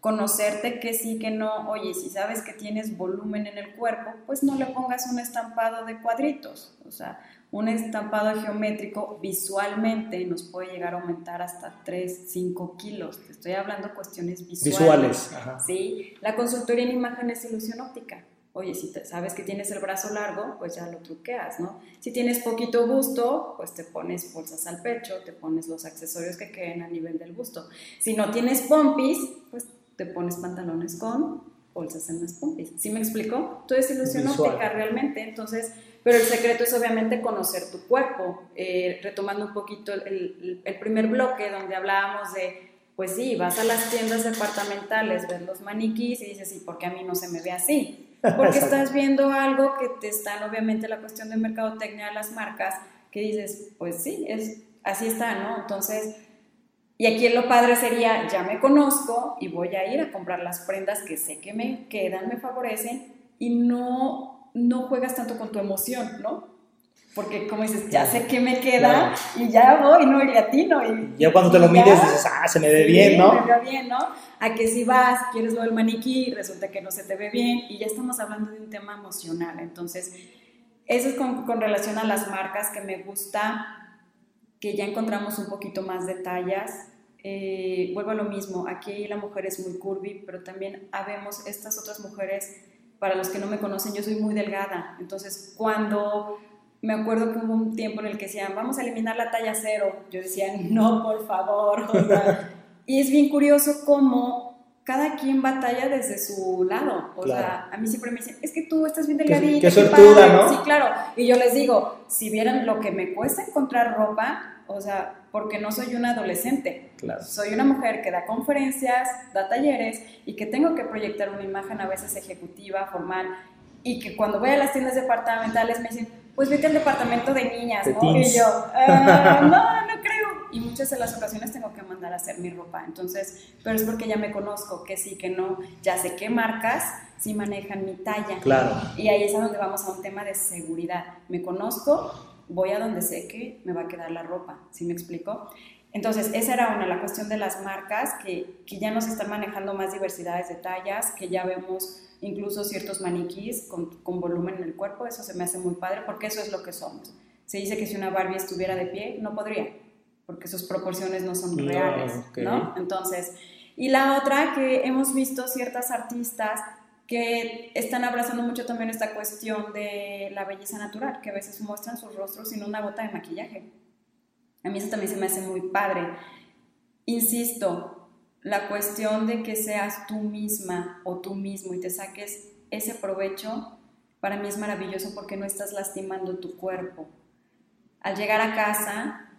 conocerte que sí, que no, oye, si sabes que tienes volumen en el cuerpo, pues no le pongas un estampado de cuadritos, o sea, un estampado geométrico visualmente nos puede llegar a aumentar hasta 3, 5 kilos. Te estoy hablando cuestiones visuales. Visuales. Ajá. ¿sí? La consultoría en imagen es ilusión óptica. Oye, si te- sabes que tienes el brazo largo, pues ya lo truqueas, ¿no? Si tienes poquito busto, pues te pones bolsas al pecho, te pones los accesorios que queden a nivel del busto. Si no tienes pompis, pues te pones pantalones con bolsas en las pompis. ¿Sí me explico? Todo es ilusión Visual. óptica realmente. Entonces, pero el secreto es obviamente conocer tu cuerpo. Eh, retomando un poquito el, el- primer bloque donde hablábamos de, pues sí, vas a las tiendas departamentales, ves los maniquís y dices, ¿y por qué a mí no se me ve así? Porque estás viendo algo que te están, obviamente, la cuestión de mercadotecnia de las marcas, que dices, pues sí, es, así está, ¿no? Entonces, y aquí lo padre sería, ya me conozco y voy a ir a comprar las prendas que sé que me quedan, me favorecen y no, no juegas tanto con tu emoción, ¿no? Porque como dices, ya sé que me queda Claro. y ya voy, ¿no? Y latino. Y, Ya cuando te lo mides dices, ah, se me ve Sí, bien, ¿no? Me veo bien, ¿no? A que si vas, quieres lo del maniquí, resulta que no se te ve bien y ya estamos hablando de un tema emocional. Entonces, eso es con, con relación a las marcas que me gusta, que ya encontramos un poquito más de tallas. Eh, vuelvo a lo mismo, aquí la mujer es muy curvy, pero también habemos estas otras mujeres, para los que no me conocen, yo soy muy delgada. Entonces, cuando me acuerdo que hubo un tiempo en el que decían, vamos a eliminar la talla cero. Yo decía, no, por favor. o sea, y es bien curioso cómo cada quien batalla desde su lado. O Claro. sea, a mí siempre me dicen, es que tú estás bien delgadita. qué padre". ¿no? Sí, claro. Y yo les digo, si vieran lo que me cuesta encontrar ropa, o sea, porque no soy una adolescente. Claro. Soy una mujer que da conferencias, da talleres y que tengo que proyectar una imagen a veces ejecutiva, formal, y que cuando voy a las tiendas departamentales me dicen, pues vete al departamento de niñas, ¿no? teens. Y yo, "Ah, no, no creo. Y muchas de las ocasiones tengo que mandar a hacer mi ropa. Entonces, pero es porque ya me conozco, que sí, que no, ya sé qué marcas sí manejan mi talla. Claro. Y ahí es a donde vamos a un tema de seguridad. Me conozco voy a donde sé que me va a quedar la ropa, ¿sí me explico? Entonces, esa era una, la cuestión de las marcas, que, que ya nos están manejando más diversidades de tallas, que ya vemos incluso ciertos maniquís con, con, volumen en el cuerpo, eso se me hace muy padre, porque eso es lo que somos. Se dice que si una Barbie estuviera de pie, no podría, porque sus proporciones no son reales, okay. ¿no? Entonces, y la otra que hemos visto ciertas artistas que están abrazando mucho también esta cuestión de la belleza natural, que a veces muestran sus rostros sin una gota de maquillaje. A mí eso también se me hace muy padre. Insisto, la cuestión de que seas tú misma o tú mismo y te saques ese provecho, para mí es maravilloso porque no estás lastimando tu cuerpo. Al llegar a casa,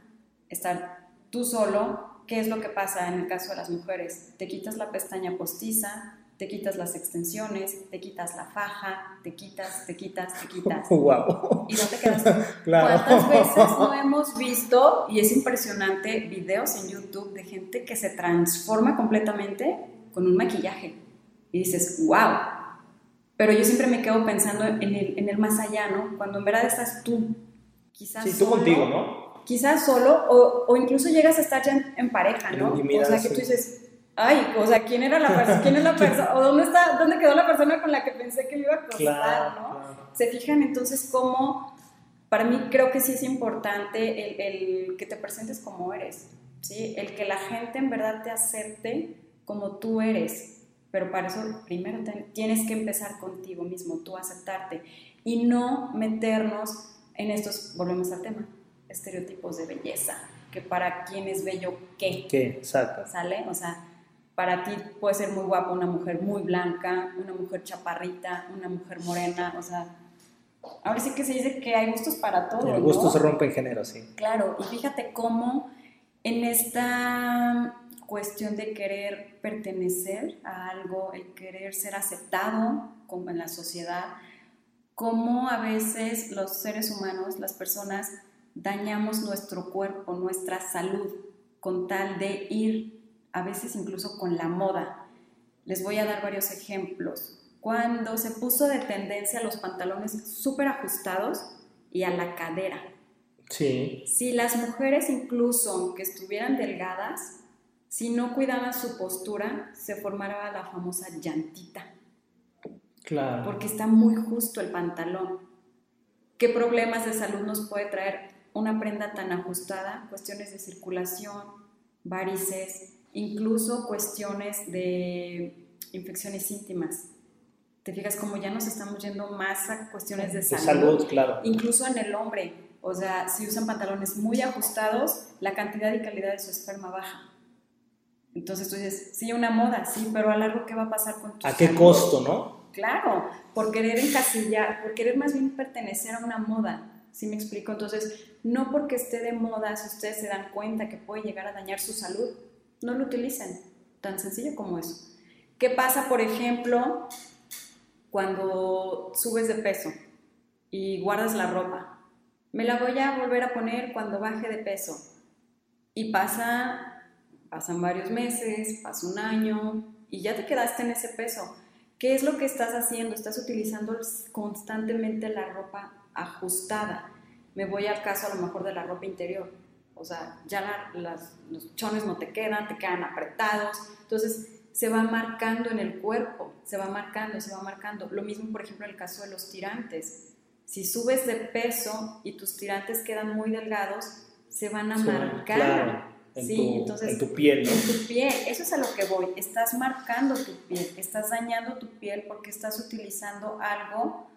estar tú solo, ¿qué es lo que pasa en el caso de las mujeres? Te quitas la pestaña postiza, te quitas las extensiones, te quitas la faja, te quitas, te quitas, te quitas. Wow. Y no te quedas. claro. ¿Cuántas veces no hemos visto, y es impresionante, videos en YouTube de gente que se transforma completamente con un maquillaje? Y dices, wow. Pero yo siempre me quedo pensando en el, en el más allá, ¿no? Cuando en verdad estás tú, quizás. Sí, tú solo, contigo, ¿no? Quizás solo, o, o, incluso llegas a estar ya en, en pareja, ¿no? O sea, que tú dices, ay, o sea, ¿quién era la persona? ¿Quién es la persona? ¿O dónde está, dónde quedó la persona con la que pensé que me iba a acostar, claro, ¿no? Claro. Se fijan entonces cómo, para mí creo que sí es importante el, el, que te presentes como eres, ¿sí? El que la gente en verdad te acepte como tú eres, pero para eso primero te, tienes que empezar contigo mismo, tú aceptarte y no meternos en estos, volvemos al tema, estereotipos de belleza, que para quién es bello, ¿qué? ¿Qué? Exacto. ¿Sale? O sea, para ti puede ser muy guapa una mujer muy blanca, una mujer chaparrita, una mujer morena, o sea, ahora sí que se dice que hay gustos para todo. El gusto ¿no? se rompe en género, sí. Claro, y fíjate cómo en esta cuestión de querer pertenecer a algo, el querer ser aceptado como en la sociedad, cómo a veces los seres humanos, las personas, dañamos nuestro cuerpo, nuestra salud, con tal de ir a veces incluso con la moda. Les voy a dar varios ejemplos. Cuando se puso de tendencia los pantalones súper ajustados y a la cadera. Sí. Si las mujeres incluso, aunque estuvieran delgadas, si no cuidaban su postura, se formaba la famosa llantita. Claro. Porque está muy justo el pantalón. ¿Qué problemas de salud nos puede traer una prenda tan ajustada? Cuestiones de circulación, varices, incluso cuestiones de infecciones íntimas. Te fijas como ya nos estamos yendo más a cuestiones de, de salud. salud, claro. Incluso en el hombre, o sea, si usan pantalones muy ajustados, la cantidad y calidad de su esperma baja. Entonces tú dices, sí, una moda, sí, pero a largo, ¿qué va a pasar con tu ¿A qué salud? costo, no? Claro, por querer encasillar, por querer más bien pertenecer a una moda. ¿Sí me explico? Entonces, no porque esté de moda, si ustedes se dan cuenta que puede llegar a dañar su salud, no lo utilicen. Tan sencillo como eso. ¿Qué pasa, por ejemplo, cuando subes de peso y guardas la ropa? Me la voy a volver a poner cuando baje de peso. Y pasa, pasan varios meses, pasa un año y ya te quedaste en ese peso. ¿Qué es lo que estás haciendo? Estás utilizando constantemente la ropa ajustada. Me voy al caso a lo mejor de la ropa interior. O sea, ya la, las, los chones no te quedan, te quedan apretados. Entonces, se va marcando en el cuerpo, se va marcando, se va marcando. Lo mismo, por ejemplo, en el caso de los tirantes. Si subes de peso y tus tirantes quedan muy delgados, se van a Sí, marcar. claro. En, Sí, tu, entonces- en tu piel, ¿no? En tu piel, eso es a lo que voy. Estás marcando tu piel, estás dañando tu piel porque estás utilizando algo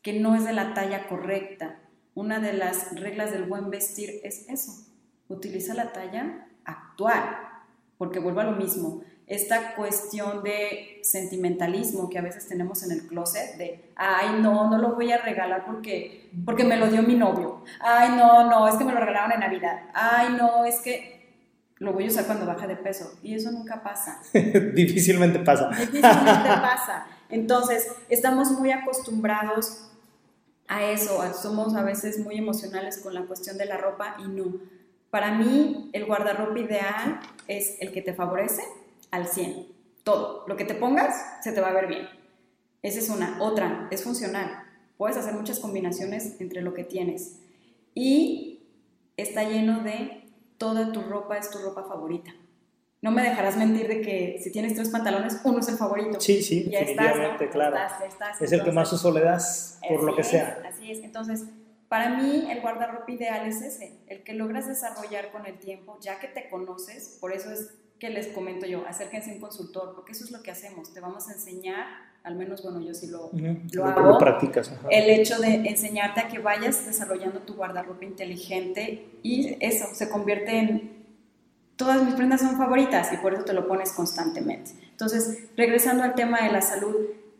que no es de la talla correcta. Una de las reglas del buen vestir es eso. Utiliza la talla actual, porque vuelvo a lo mismo. Esta cuestión de sentimentalismo que a veces tenemos en el closet, de, ay, no, no lo voy a regalar porque, porque me lo dio mi novio. Ay, no, no, es que me lo regalaron en Navidad. Ay, no, es que lo voy a usar cuando baje de peso. Y eso nunca pasa. Difícilmente pasa. Difícilmente pasa. Entonces, estamos muy acostumbrados a eso. Somos a veces muy emocionales con la cuestión de la ropa y no. Para mí, el guardarropa ideal es el que te favorece al 100. Todo. Lo que te pongas, se te va a ver bien. Esa es una. Otra, es funcional. Puedes hacer muchas combinaciones entre lo que tienes. y está lleno de toda tu ropa es tu ropa favorita. No me dejarás mentir de que si tienes tres pantalones, uno es el favorito. Sí, sí, ya definitivamente, estás, ¿no? claro. Ya estás, ya estás. Es el que más uso le das, por lo que es, sea. Así es. Entonces, para mí el guardarropa ideal es ese, el que logras desarrollar con el tiempo, ya que te conoces, por eso es que les comento yo, acérquense a un consultor, porque eso es lo que hacemos, te vamos a enseñar, al menos, bueno, yo sí lo Lo, hago, lo practicas. ajá. el hecho de enseñarte a que vayas desarrollando tu guardarropa inteligente y eso se convierte en todas mis prendas son favoritas y por eso te lo pones constantemente. Entonces, regresando al tema de la salud,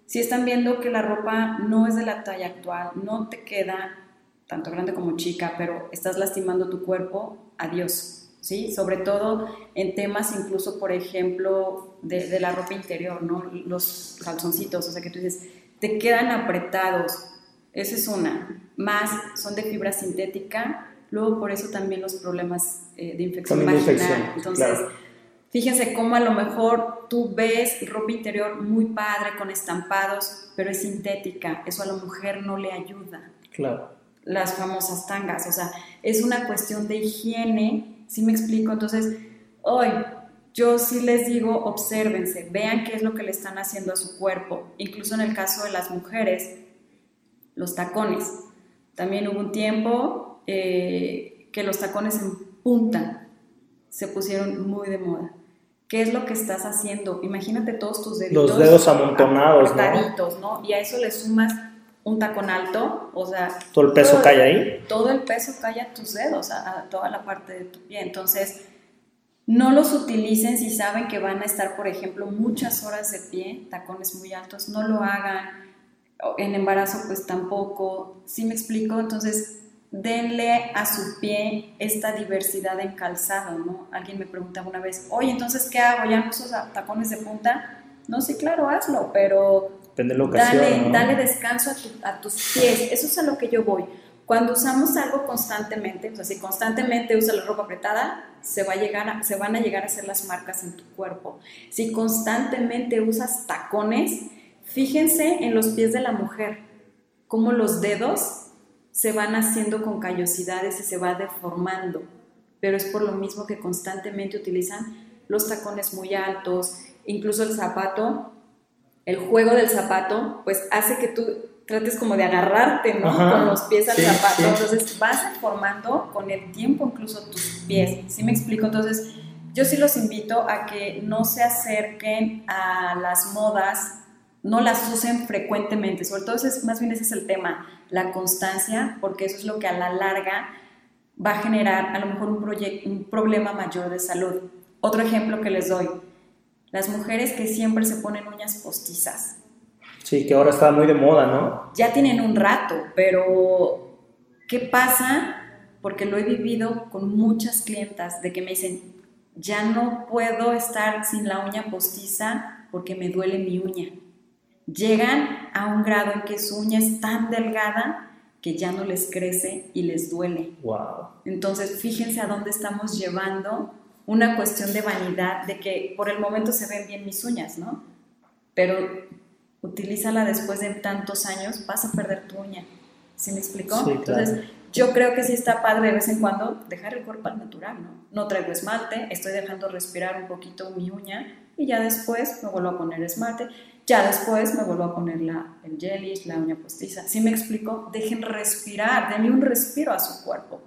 si están viendo que la ropa no es de la talla actual, no te queda tanto grande como chica, pero estás lastimando tu cuerpo, adiós. ¿Sí? Sobre todo en temas incluso, por ejemplo, de, de la ropa interior, ¿no? Los calzoncitos, o sea que tú dices, te quedan apretados, esa es una. Más son de fibra sintética, luego por eso también los problemas eh, de infección También vaginal. infección, Entonces, claro. fíjense cómo a lo mejor tú ves ropa interior muy padre con estampados, pero es sintética. Eso a la mujer no le ayuda. Claro. Las famosas tangas, o sea, es una cuestión de higiene, ¿sí me explico? Entonces, hoy yo sí les digo, obsérvense, vean qué es lo que le están haciendo a su cuerpo. Incluso en el caso de las mujeres, los tacones. También hubo un tiempo eh, que los tacones en punta se pusieron muy de moda. ¿Qué es lo que estás haciendo? Imagínate todos tus deditos. Los dedos amontonados, ¿no? ¿no? Y a eso le sumas un tacón alto, o sea... Todo el peso cae ahí. Todo el peso cae a tus dedos, a, a toda la parte de tu pie. Entonces, no los utilicen si saben que van a estar, por ejemplo, muchas horas de pie, tacones muy altos, no lo hagan. En embarazo, pues tampoco. ¿Sí me explico? Entonces, denle a su pie esta diversidad en calzado, ¿no? Alguien me preguntaba una vez, oye, entonces, ¿qué hago? ¿Ya no uso tacones de punta? No, sí, claro, hazlo, pero la ocasión. dale, ¿no? dale descanso a, tu- a tus pies. Eso es a lo que yo voy. Cuando usamos algo constantemente, o sea, si constantemente usas la ropa apretada, se, va a llegar a- se van a llegar a hacer las marcas en tu cuerpo. Si constantemente usas tacones, fíjense en los pies de la mujer, cómo los dedos se van haciendo con callosidades y se va deformando. Pero es por lo mismo que constantemente utilizan los tacones muy altos, incluso el zapato el juego del zapato, pues hace que tú trates como de agarrarte, ¿no? Ajá, Con los pies al sí, zapato. sí. Entonces vas formando con el tiempo incluso tus pies. ¿Sí me explico? Entonces yo sí los invito a que no se acerquen a las modas, no las usen frecuentemente. Sobre todo ese es- más bien ese es el tema, la constancia, porque eso es lo que a la larga va a generar a lo mejor un problema mayor de salud. Otro ejemplo que les doy, las mujeres que siempre se ponen uñas postizas. Sí, que ahora está muy de moda, ¿no? Ya tienen un rato, pero ¿qué pasa? Porque lo he vivido con muchas clientas de que me dicen, ya no puedo estar sin la uña postiza porque me duele mi uña. Llegan a un grado en que su uña es tan delgada que ya no les crece y les duele. Wow. Entonces, fíjense a dónde estamos llevando una cuestión de vanidad, de que por el momento se ven bien mis uñas, ¿no? Pero utilízala después de tantos años, vas a perder tu uña. ¿Sí me explicó? Sí, claro. Entonces, yo creo que sí está padre de vez en cuando dejar el cuerpo al natural, ¿no? No traigo esmalte, estoy dejando respirar un poquito mi uña y ya después me vuelvo a poner esmalte, ya después me vuelvo a poner la, el gelish, la uña postiza. ¿Sí me explico? Dejen respirar, denle un respiro a su cuerpo.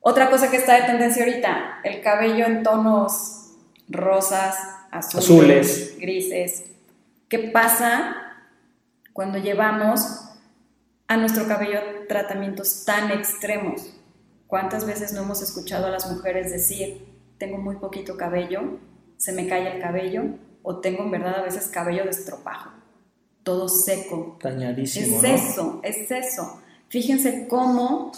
Otra cosa que está de tendencia ahorita, el cabello en tonos rosas, azules, Azules. grises. ¿Qué pasa cuando llevamos a nuestro cabello tratamientos tan extremos? ¿Cuántas veces no hemos escuchado a las mujeres decir, tengo muy poquito cabello, se me cae el cabello, o tengo en verdad a veces cabello de estropajo, todo seco, Dañadísimo, es ¿no? eso, es eso. Fíjense cómo,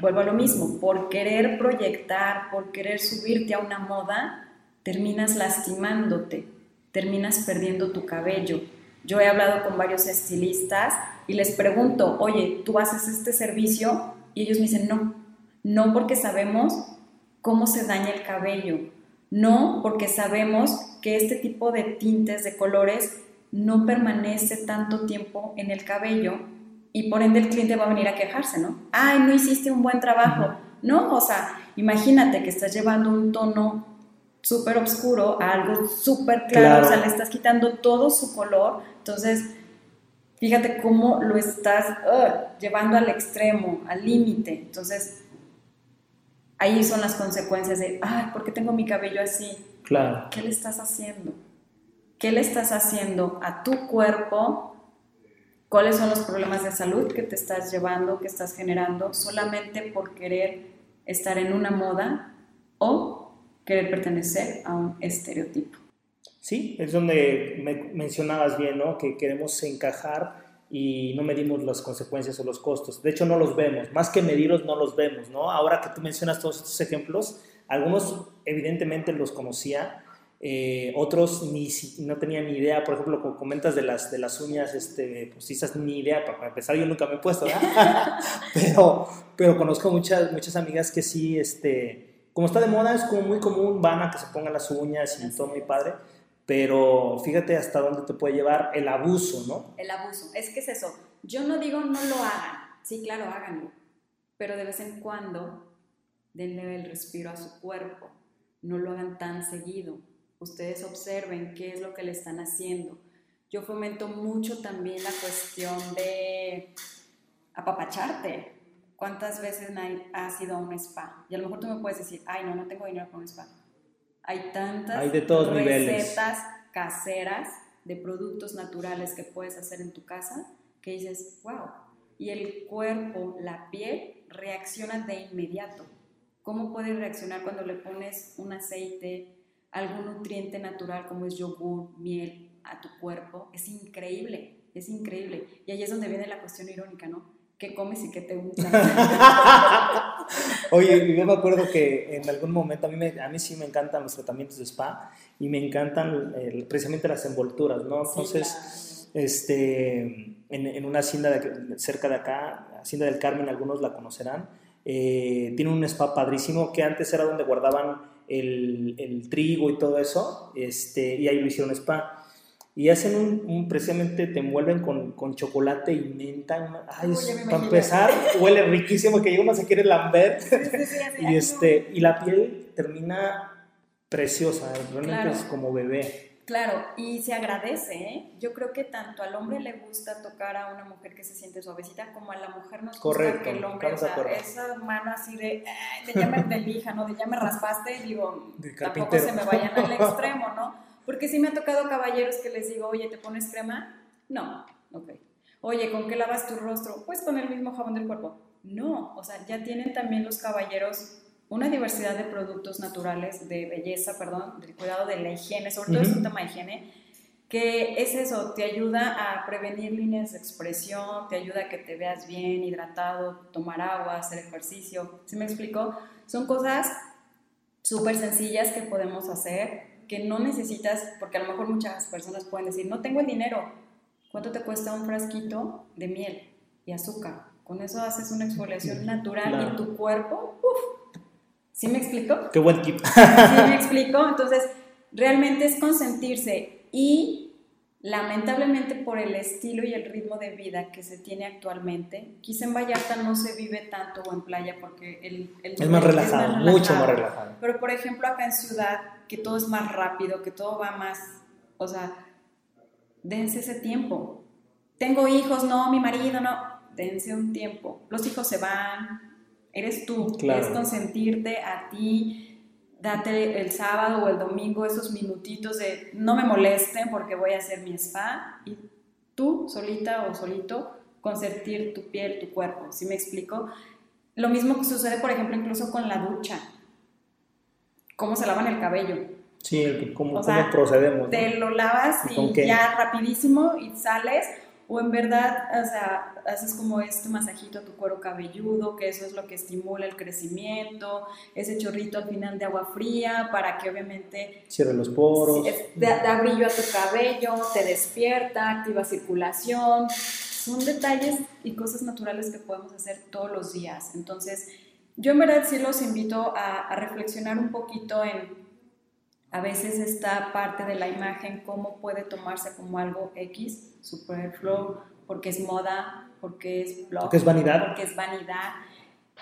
vuelvo a lo mismo, por querer proyectar, por querer subirte a una moda, terminas lastimándote, terminas perdiendo tu cabello. Yo he hablado con varios estilistas y les pregunto, oye, ¿tú haces este servicio? Y ellos me dicen, no, no porque sabemos cómo se daña el cabello, no porque sabemos que este tipo de tintes, de colores, no permanece tanto tiempo en el cabello y por ende el cliente va a venir a quejarse, ¿no? Ay, no hiciste un buen trabajo. No, o sea, imagínate que estás llevando un tono súper oscuro a algo súper claro, o sea, le estás quitando todo su color, entonces fíjate cómo lo estás uh, llevando al extremo, al límite, entonces ahí son las consecuencias de, ay, ¿por qué tengo mi cabello así? Claro. ¿Qué le estás haciendo? ¿Qué le estás haciendo a tu cuerpo? ¿Cuáles son los problemas de salud que te estás llevando, que estás generando solamente por querer estar en una moda o querer pertenecer a un estereotipo. Sí, es donde me mencionabas bien, ¿no? Que queremos encajar y no medimos las consecuencias o los costos. De hecho, no los vemos. Más que medirlos, no los vemos, ¿no? Ahora que tú mencionas todos estos ejemplos, algunos evidentemente los conocía, eh, otros ni, no tenían ni idea, por ejemplo, como comentas de las, de las uñas pues postizas, ni idea, para empezar yo nunca me he puesto, ¿verdad? pero, pero conozco muchas, muchas amigas que sí, este, como está de moda, es como muy común, van a que se pongan las uñas y todo muy padre, pero fíjate hasta dónde te puede llevar el abuso, ¿no? El abuso, es que es eso, yo no digo no lo hagan, sí, claro, háganlo, pero de vez en cuando denle el respiro a su cuerpo, no lo hagan tan seguido ustedes observen qué es lo que le están haciendo. Yo fomento mucho también la cuestión de apapacharte. ¿Cuántas veces has ido a un spa? Y a lo mejor tú me puedes decir, ay, no, no tengo dinero para un spa. Hay tantas Hay de todos recetas caseras de productos naturales que puedes hacer en tu casa que dices, wow. Y el cuerpo, la piel, reaccionan de inmediato. ¿Cómo puede reaccionar cuando le pones un aceite, algún nutriente natural como es yogur, miel a tu cuerpo, es increíble, es increíble. Y ahí es donde viene la cuestión irónica, ¿no? ¿Qué comes y qué te gusta? Oye, yo me acuerdo que en algún momento, a mí, a mí sí me encantan los tratamientos de spa y me encantan precisamente las envolturas, ¿no? Entonces, este, en, en, una hacienda cerca de acá, Hacienda del Carmen, algunos la conocerán, eh, tiene un spa padrísimo que antes era donde guardaban el, trigo y todo eso, este, y ahí lo hicieron spa. Y hacen un, precisamente, te envuelven con, con chocolate y menta. Ay, para empezar, huele riquísimo, que uno se quiere lamber. y, este, y la piel termina preciosa, realmente es como bebé. Claro, y se agradece, ¿eh? Yo creo que tanto al hombre le gusta tocar a una mujer que se siente suavecita, como a la mujer nos gusta que el hombre, o sea, esa mano así de, de ya me delija, ¿no? De ya me raspaste, digo, tampoco se me vayan al extremo, ¿no? Porque sí me ha tocado caballeros que les digo, oye, ¿te pones crema? No, ok. Oye, ¿con qué lavas tu rostro? Pues con el mismo jabón del cuerpo. No, o sea, ya tienen también los caballeros una diversidad de productos naturales, de belleza, perdón, del cuidado de la higiene, sobre todo es un tema de higiene, que es eso, te ayuda a prevenir líneas de expresión, te ayuda a que te veas bien, hidratado, tomar agua, hacer ejercicio. ¿Sí me explico? Son cosas súper sencillas que podemos hacer, que no necesitas, porque a lo mejor muchas personas pueden decir, no tengo el dinero. ¿Cuánto te cuesta un frasquito de miel y azúcar? Con eso haces una exfoliación natural y tu cuerpo, uff, ¿Sí me explico? Qué buen tip. ¿Sí me explico? Entonces, realmente es consentirse y lamentablemente por el estilo y el ritmo de vida que se tiene actualmente, quizá en Vallarta no se vive tanto o en playa porque el, es, más relajado, mucho más relajado. Pero por ejemplo acá en ciudad, que todo es más rápido, que todo va más, o sea, dense ese tiempo. Tengo hijos, no, mi marido, no, dense un tiempo. Los hijos se van, eres tú, es consentirte a ti, date el sábado o el domingo esos minutitos de no me molesten porque voy a hacer mi spa y tú solita o solito consentir tu piel, tu cuerpo, ¿sí me explico? Lo mismo que sucede, por ejemplo, incluso con la ducha. ¿Cómo se lavan el cabello? Sí, cómo, procedemos. Te lo lavas y ya rapidísimo y sales o en verdad, o sea, haces como este masajito a tu cuero cabelludo, que eso es lo que estimula el crecimiento, ese chorrito al final de agua fría para que obviamente... Cierre los poros. Da, brillo a tu cabello, te despierta, activa circulación. Son detalles y cosas naturales que podemos hacer todos los días. Entonces, yo en verdad sí los invito a, a reflexionar un poquito en a veces esta parte de la imagen, cómo puede tomarse como algo X, superfluo, porque es moda, porque es blog, Porque es vanidad. porque es vanidad.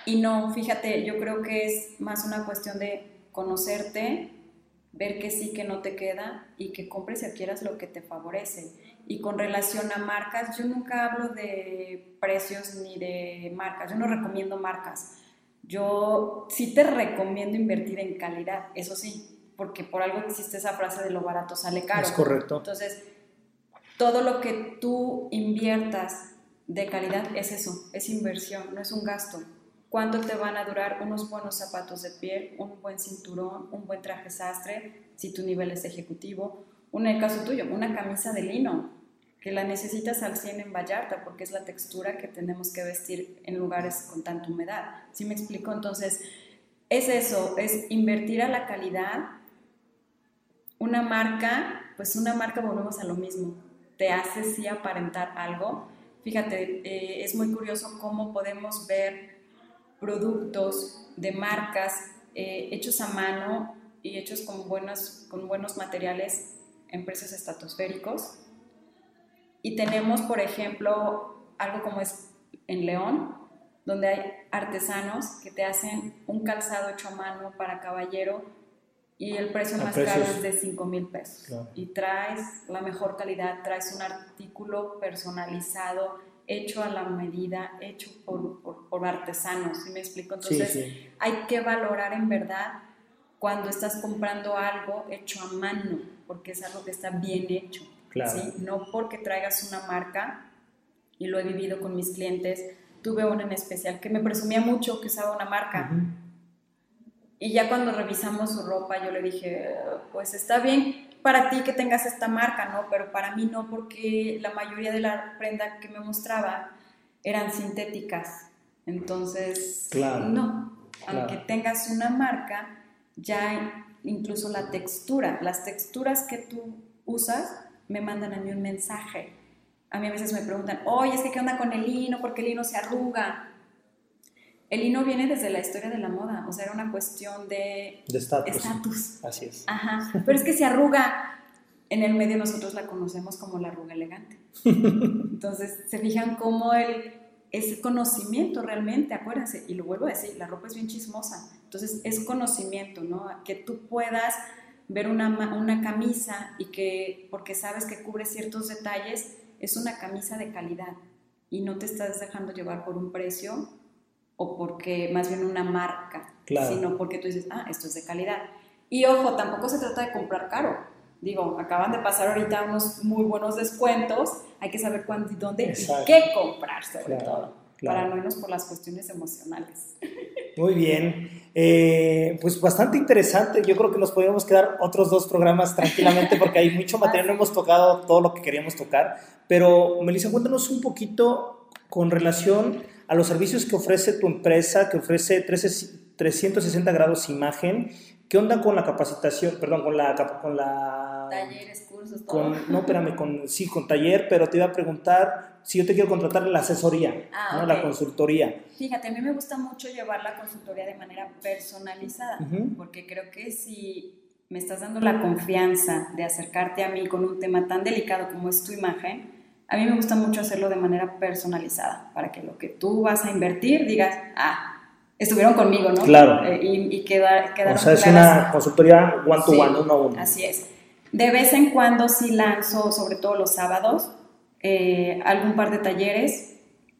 Y no, fíjate, yo creo que es más una cuestión de conocerte, ver que sí, que no te queda y que compres y adquieras lo que te favorece. Y con relación a marcas, yo nunca hablo de precios ni de marcas, yo no recomiendo marcas. Yo sí te recomiendo invertir en calidad, eso sí, porque por algo existe esa frase de lo barato sale caro. Es correcto. Entonces, todo lo que tú inviertas de calidad es eso, es inversión, no es un gasto. ¿Cuánto te van a durar unos buenos zapatos de piel, un buen cinturón, un buen traje sastre, si tu nivel es ejecutivo? Un, el caso tuyo, una camisa de lino, que la necesitas al 100 en Vallarta, porque es la textura que tenemos que vestir en lugares con tanta humedad. ¿Sí me explico? Entonces, es eso, es invertir a la calidad. Una marca, pues una marca volvemos a lo mismo, te hace sí aparentar algo. Fíjate, eh, es muy curioso cómo podemos ver productos de marcas eh, hechos a mano y hechos con, buenos con buenos materiales en precios estratosféricos. Y tenemos, por ejemplo, algo como es en León, donde hay artesanos que te hacen un calzado hecho a mano para caballero y el precio más precios- caro es de 5 mil pesos. Claro. Y traes la mejor calidad, traes un artículo personalizado, hecho a la medida, hecho por, por, por artesanos, ¿sí me explico? Sí, Entonces, sí. hay que valorar en verdad cuando estás comprando algo hecho a mano, porque es algo que está bien hecho. Claro. ¿sí? No porque traigas una marca, y lo he vivido con mis clientes, tuve una en especial que me presumía mucho que usaba una marca. Ujú. Y ya cuando revisamos su ropa, yo le dije, pues está bien para ti que tengas esta marca, ¿no? Pero para mí no, porque la mayoría de la prenda que me mostraba eran sintéticas. Entonces, Claro, no. claro. Aunque tengas una marca, ya incluso la textura, las texturas que tú usas me mandan a mí un mensaje. A mí a veces me preguntan, oye, es que qué onda con el lino, porque el lino se arruga. El lino viene desde la historia de la moda, o sea, era una cuestión de estatus. Así es. Ajá, pero es que se arruga. En el medio nosotros la conocemos como la arruga elegante. Entonces, se fijan cómo el, es conocimiento realmente, acuérdense, y lo vuelvo a decir, la ropa es bien chismosa. Entonces, es conocimiento, ¿no? Que tú puedas ver una, una camisa y que, porque sabes que cubre ciertos detalles, es una camisa de calidad y no te estás dejando llevar por un precio o porque más bien una marca, Claro. sino porque tú dices, ah, esto es de calidad. Y ojo, tampoco se trata de comprar caro. Digo, acaban de pasar ahorita unos muy buenos descuentos, hay que saber cuándo y dónde Exacto. y qué comprar sobre Claro, todo, claro. para no irnos por las cuestiones emocionales. Muy bien. Eh, pues bastante interesante. Yo creo que nos podríamos quedar otros dos programas tranquilamente porque hay mucho material. No hemos tocado todo lo que queríamos tocar. Pero, Melissa, cuéntanos un poquito con relación a los servicios que ofrece tu empresa, que ofrece 13 360 grados imagen. ¿Qué onda con la capacitación? Perdón, con la... Con la Talleres, cursos, todo. con, no, espérame, con, sí, con taller, pero te iba a preguntar si yo te quiero contratar la asesoría, Ah, ¿no? la consultoría. Fíjate, a mí me gusta mucho llevar la consultoría de manera personalizada, porque creo que si me estás dando la confianza de acercarte a mí con un tema tan delicado como es tu imagen, a mí me gusta mucho hacerlo de manera personalizada, para que lo que tú vas a invertir digas, ah, estuvieron conmigo, ¿no? Claro. Eh, y, y queda, quedaron O sea, es claras una consultoría one to Sí, one, uno a uno. Así es. De vez en cuando sí lanzo, sobre todo los sábados, eh, algún par de talleres,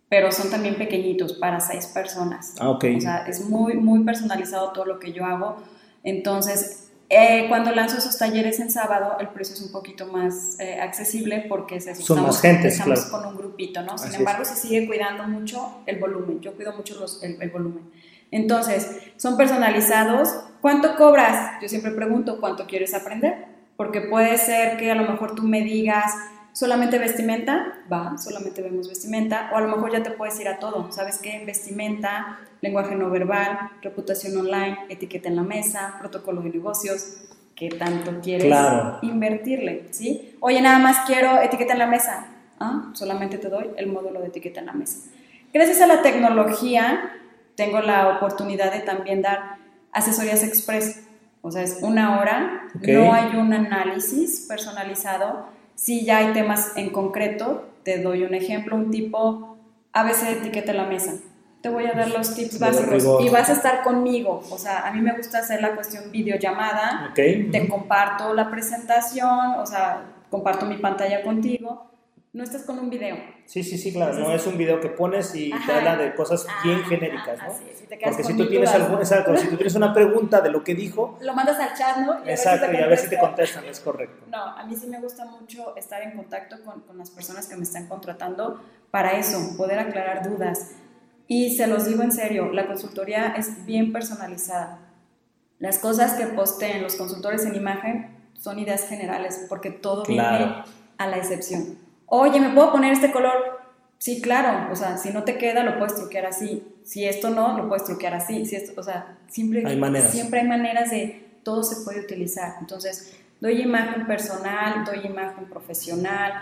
pero son también pequeñitos para seis personas. Ah, ok. O sea, es muy, muy personalizado todo lo que yo hago. Entonces, eh, cuando lanzo esos talleres en sábado, el precio es un poquito más eh, accesible porque eso, Son estamos, más gentes, estamos claro. con un grupito, ¿no? Sin Así embargo, se sigue cuidando mucho el volumen. Yo cuido mucho los- el, el volumen. Entonces, son personalizados. ¿Cuánto cobras? Yo siempre pregunto, ¿cuánto quieres aprender? Porque puede ser que a lo mejor tú me digas, solamente vestimenta, va, solamente vemos vestimenta, o a lo mejor ya te puedes ir a todo, ¿sabes qué? Vestimenta, lenguaje no verbal, reputación online, etiqueta en la mesa, protocolo de negocios, ¿qué tanto quieres Claro. invertirle? ¿Sí? Oye, nada más quiero etiqueta en la mesa, ah, solamente te doy el módulo de etiqueta en la mesa. Gracias a la tecnología, tengo la oportunidad de también dar asesorías express, o sea, es una hora, Ok. no hay un análisis personalizado, sí ya hay temas en concreto Te doy un ejemplo, un tipo, a veces etiqueta la mesa. Te voy a dar los tips básicos y vas a estar conmigo. O sea, a mí me gusta hacer la cuestión videollamada. Ok. Te comparto la presentación, o sea, comparto mi pantalla contigo. No estás con un video. Sí, sí, sí, claro. No es un video que pones y te Ajá. habla de cosas bien Ajá, genéricas, ¿no? así es, si te quedas Porque si tú tienes algún, exacto, si tú tienes una pregunta de lo que dijo, Lo mandas al chat, ¿no? Y exacto, y a ver si te contesta. contestan, es correcto. No, a mí sí me gusta mucho estar en contacto con, con las personas que me están contratando para eso, poder aclarar dudas. Y se los digo en serio, la consultoría es bien personalizada. Las cosas que posteen los consultores en imagen son ideas generales, porque todo Claro. viene a la excepción. Oye, ¿me puedo poner este color? Sí, claro. O sea, si no te queda, lo puedes truquear así. Si esto no, lo puedes truquear así. Si esto, o sea, siempre Hay maneras. siempre hay maneras de todo se puede utilizar. Entonces, doy imagen personal, doy imagen profesional,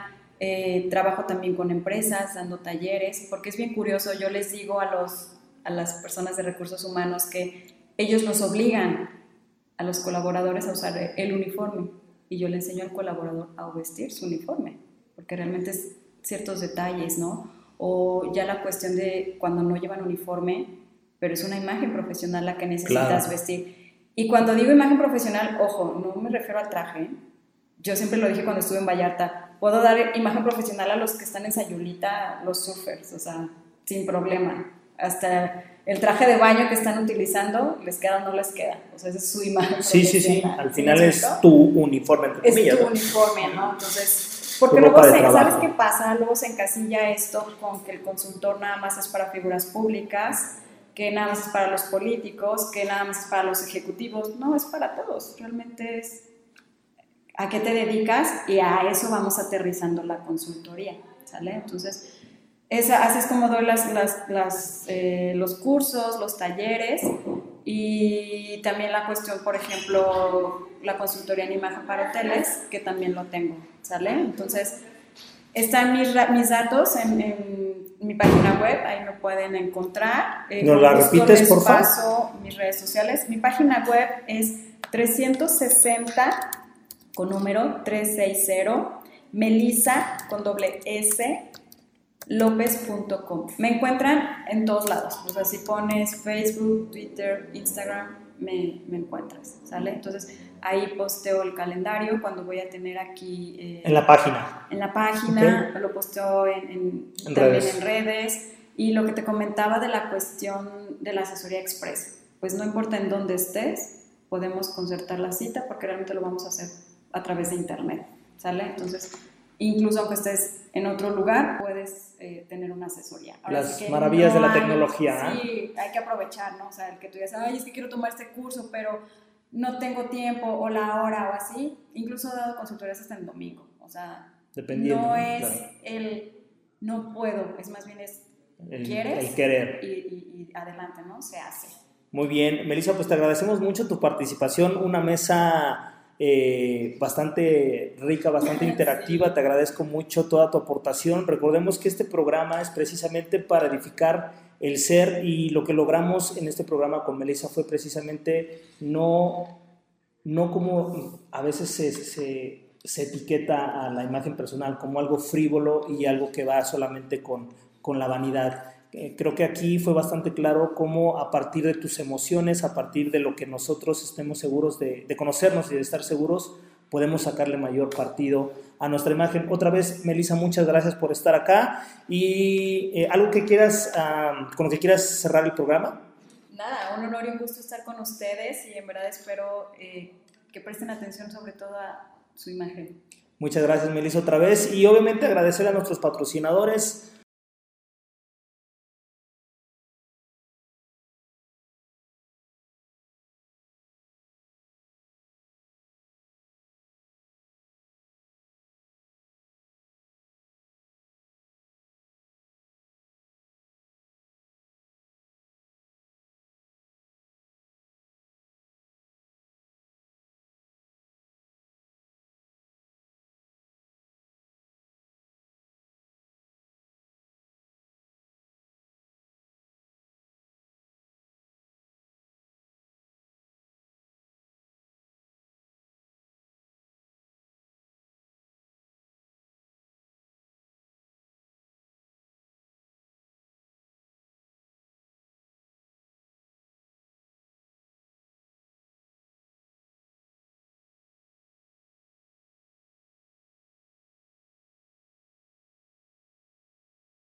eh, trabajo también con empresas, dando talleres, porque es bien curioso, yo les digo a, los, a las personas de recursos humanos que ellos nos obligan a los colaboradores a usar el uniforme y yo le enseño al colaborador a vestir su uniforme, porque realmente es ciertos detalles, ¿no? O ya la cuestión de cuando no llevan uniforme, pero es una imagen profesional la que necesitas Claro. vestir. Y cuando digo imagen profesional, ojo, no me refiero al traje. Yo siempre lo dije cuando estuve en Vallarta. Puedo dar imagen profesional a los que están en Sayulita, los surfers, o sea, sin problema. Hasta el traje de baño que están utilizando, les queda o no les queda. O sea, esa es su imagen Sí, sí, sí, al ¿Sí final es tu uniforme, entre es comillas. tu ¿no? uniforme, ¿no? Entonces, porque luego se. ¿sabes qué pasa? Luego se encasilla esto con que el consultor nada más es para figuras públicas, que nada más es para los políticos, que nada más es para los ejecutivos. No, es para todos. Realmente es a qué te dedicas y a eso vamos aterrizando la consultoría, ¿sale? Entonces, esa, así es como doy las, las, las, eh, los cursos, los talleres y también la cuestión, por ejemplo, la consultoría en imagen para hoteles, que también lo tengo, ¿sale? Entonces, están mis, mis datos en, en mi página web, ahí me pueden encontrar. Eh, ¿Nos con la repites, por favor? paso mis redes sociales. Mi página web es 360 con número 360 melisa con doble s lopez.com. Me encuentran en todos lados. O sea, si pones Facebook, Twitter, Instagram, me, me encuentras, ¿sale? Entonces, ahí posteo el calendario cuando voy a tener aquí... eh, En la página. en la página, lo posteo en, en- En también redes. en redes. Y lo que te comentaba de la cuestión de la asesoría express, pues no importa en dónde estés, podemos concertar la cita porque realmente lo vamos a hacer a través de internet, ¿sale? Entonces, incluso aunque estés en otro lugar, puedes eh, tener una asesoría. Las sí que maravillas de la hay- tecnología, ¿eh? Sí, hay que aprovechar, ¿no? O sea, el que tú digas, ay, es que quiero tomar este curso, pero no tengo tiempo o la hora o así. Incluso he dado consultorías hasta el domingo. O sea, Dependiendo, no ¿no? es Claro. el no puedo, es más bien es El, quieres el querer. y, y- y adelante, ¿no? Se hace. Muy bien, Melissa, pues te agradecemos mucho tu participación, una mesa eh, bastante rica, bastante interactiva, te agradezco mucho toda tu aportación. Recordemos que este programa es precisamente para edificar el ser y lo que logramos en este programa con Melissa fue precisamente no, no como a veces se, se- se etiqueta a la imagen personal como algo frívolo y algo que va solamente con, con la vanidad. Eh, creo que aquí fue bastante claro cómo a partir de tus emociones, a partir de lo que nosotros estemos seguros de, de conocernos y de estar seguros, podemos sacarle mayor partido a nuestra imagen. Otra vez, Melissa, muchas gracias por estar acá. Y eh, algo que quieras, ah, con lo que quieras cerrar el programa. Nada, un honor y un gusto estar con ustedes y en verdad espero eh, que presten atención sobre todo a su imagen. Muchas gracias, Melissa, otra vez. Y obviamente agradecer a nuestros patrocinadores,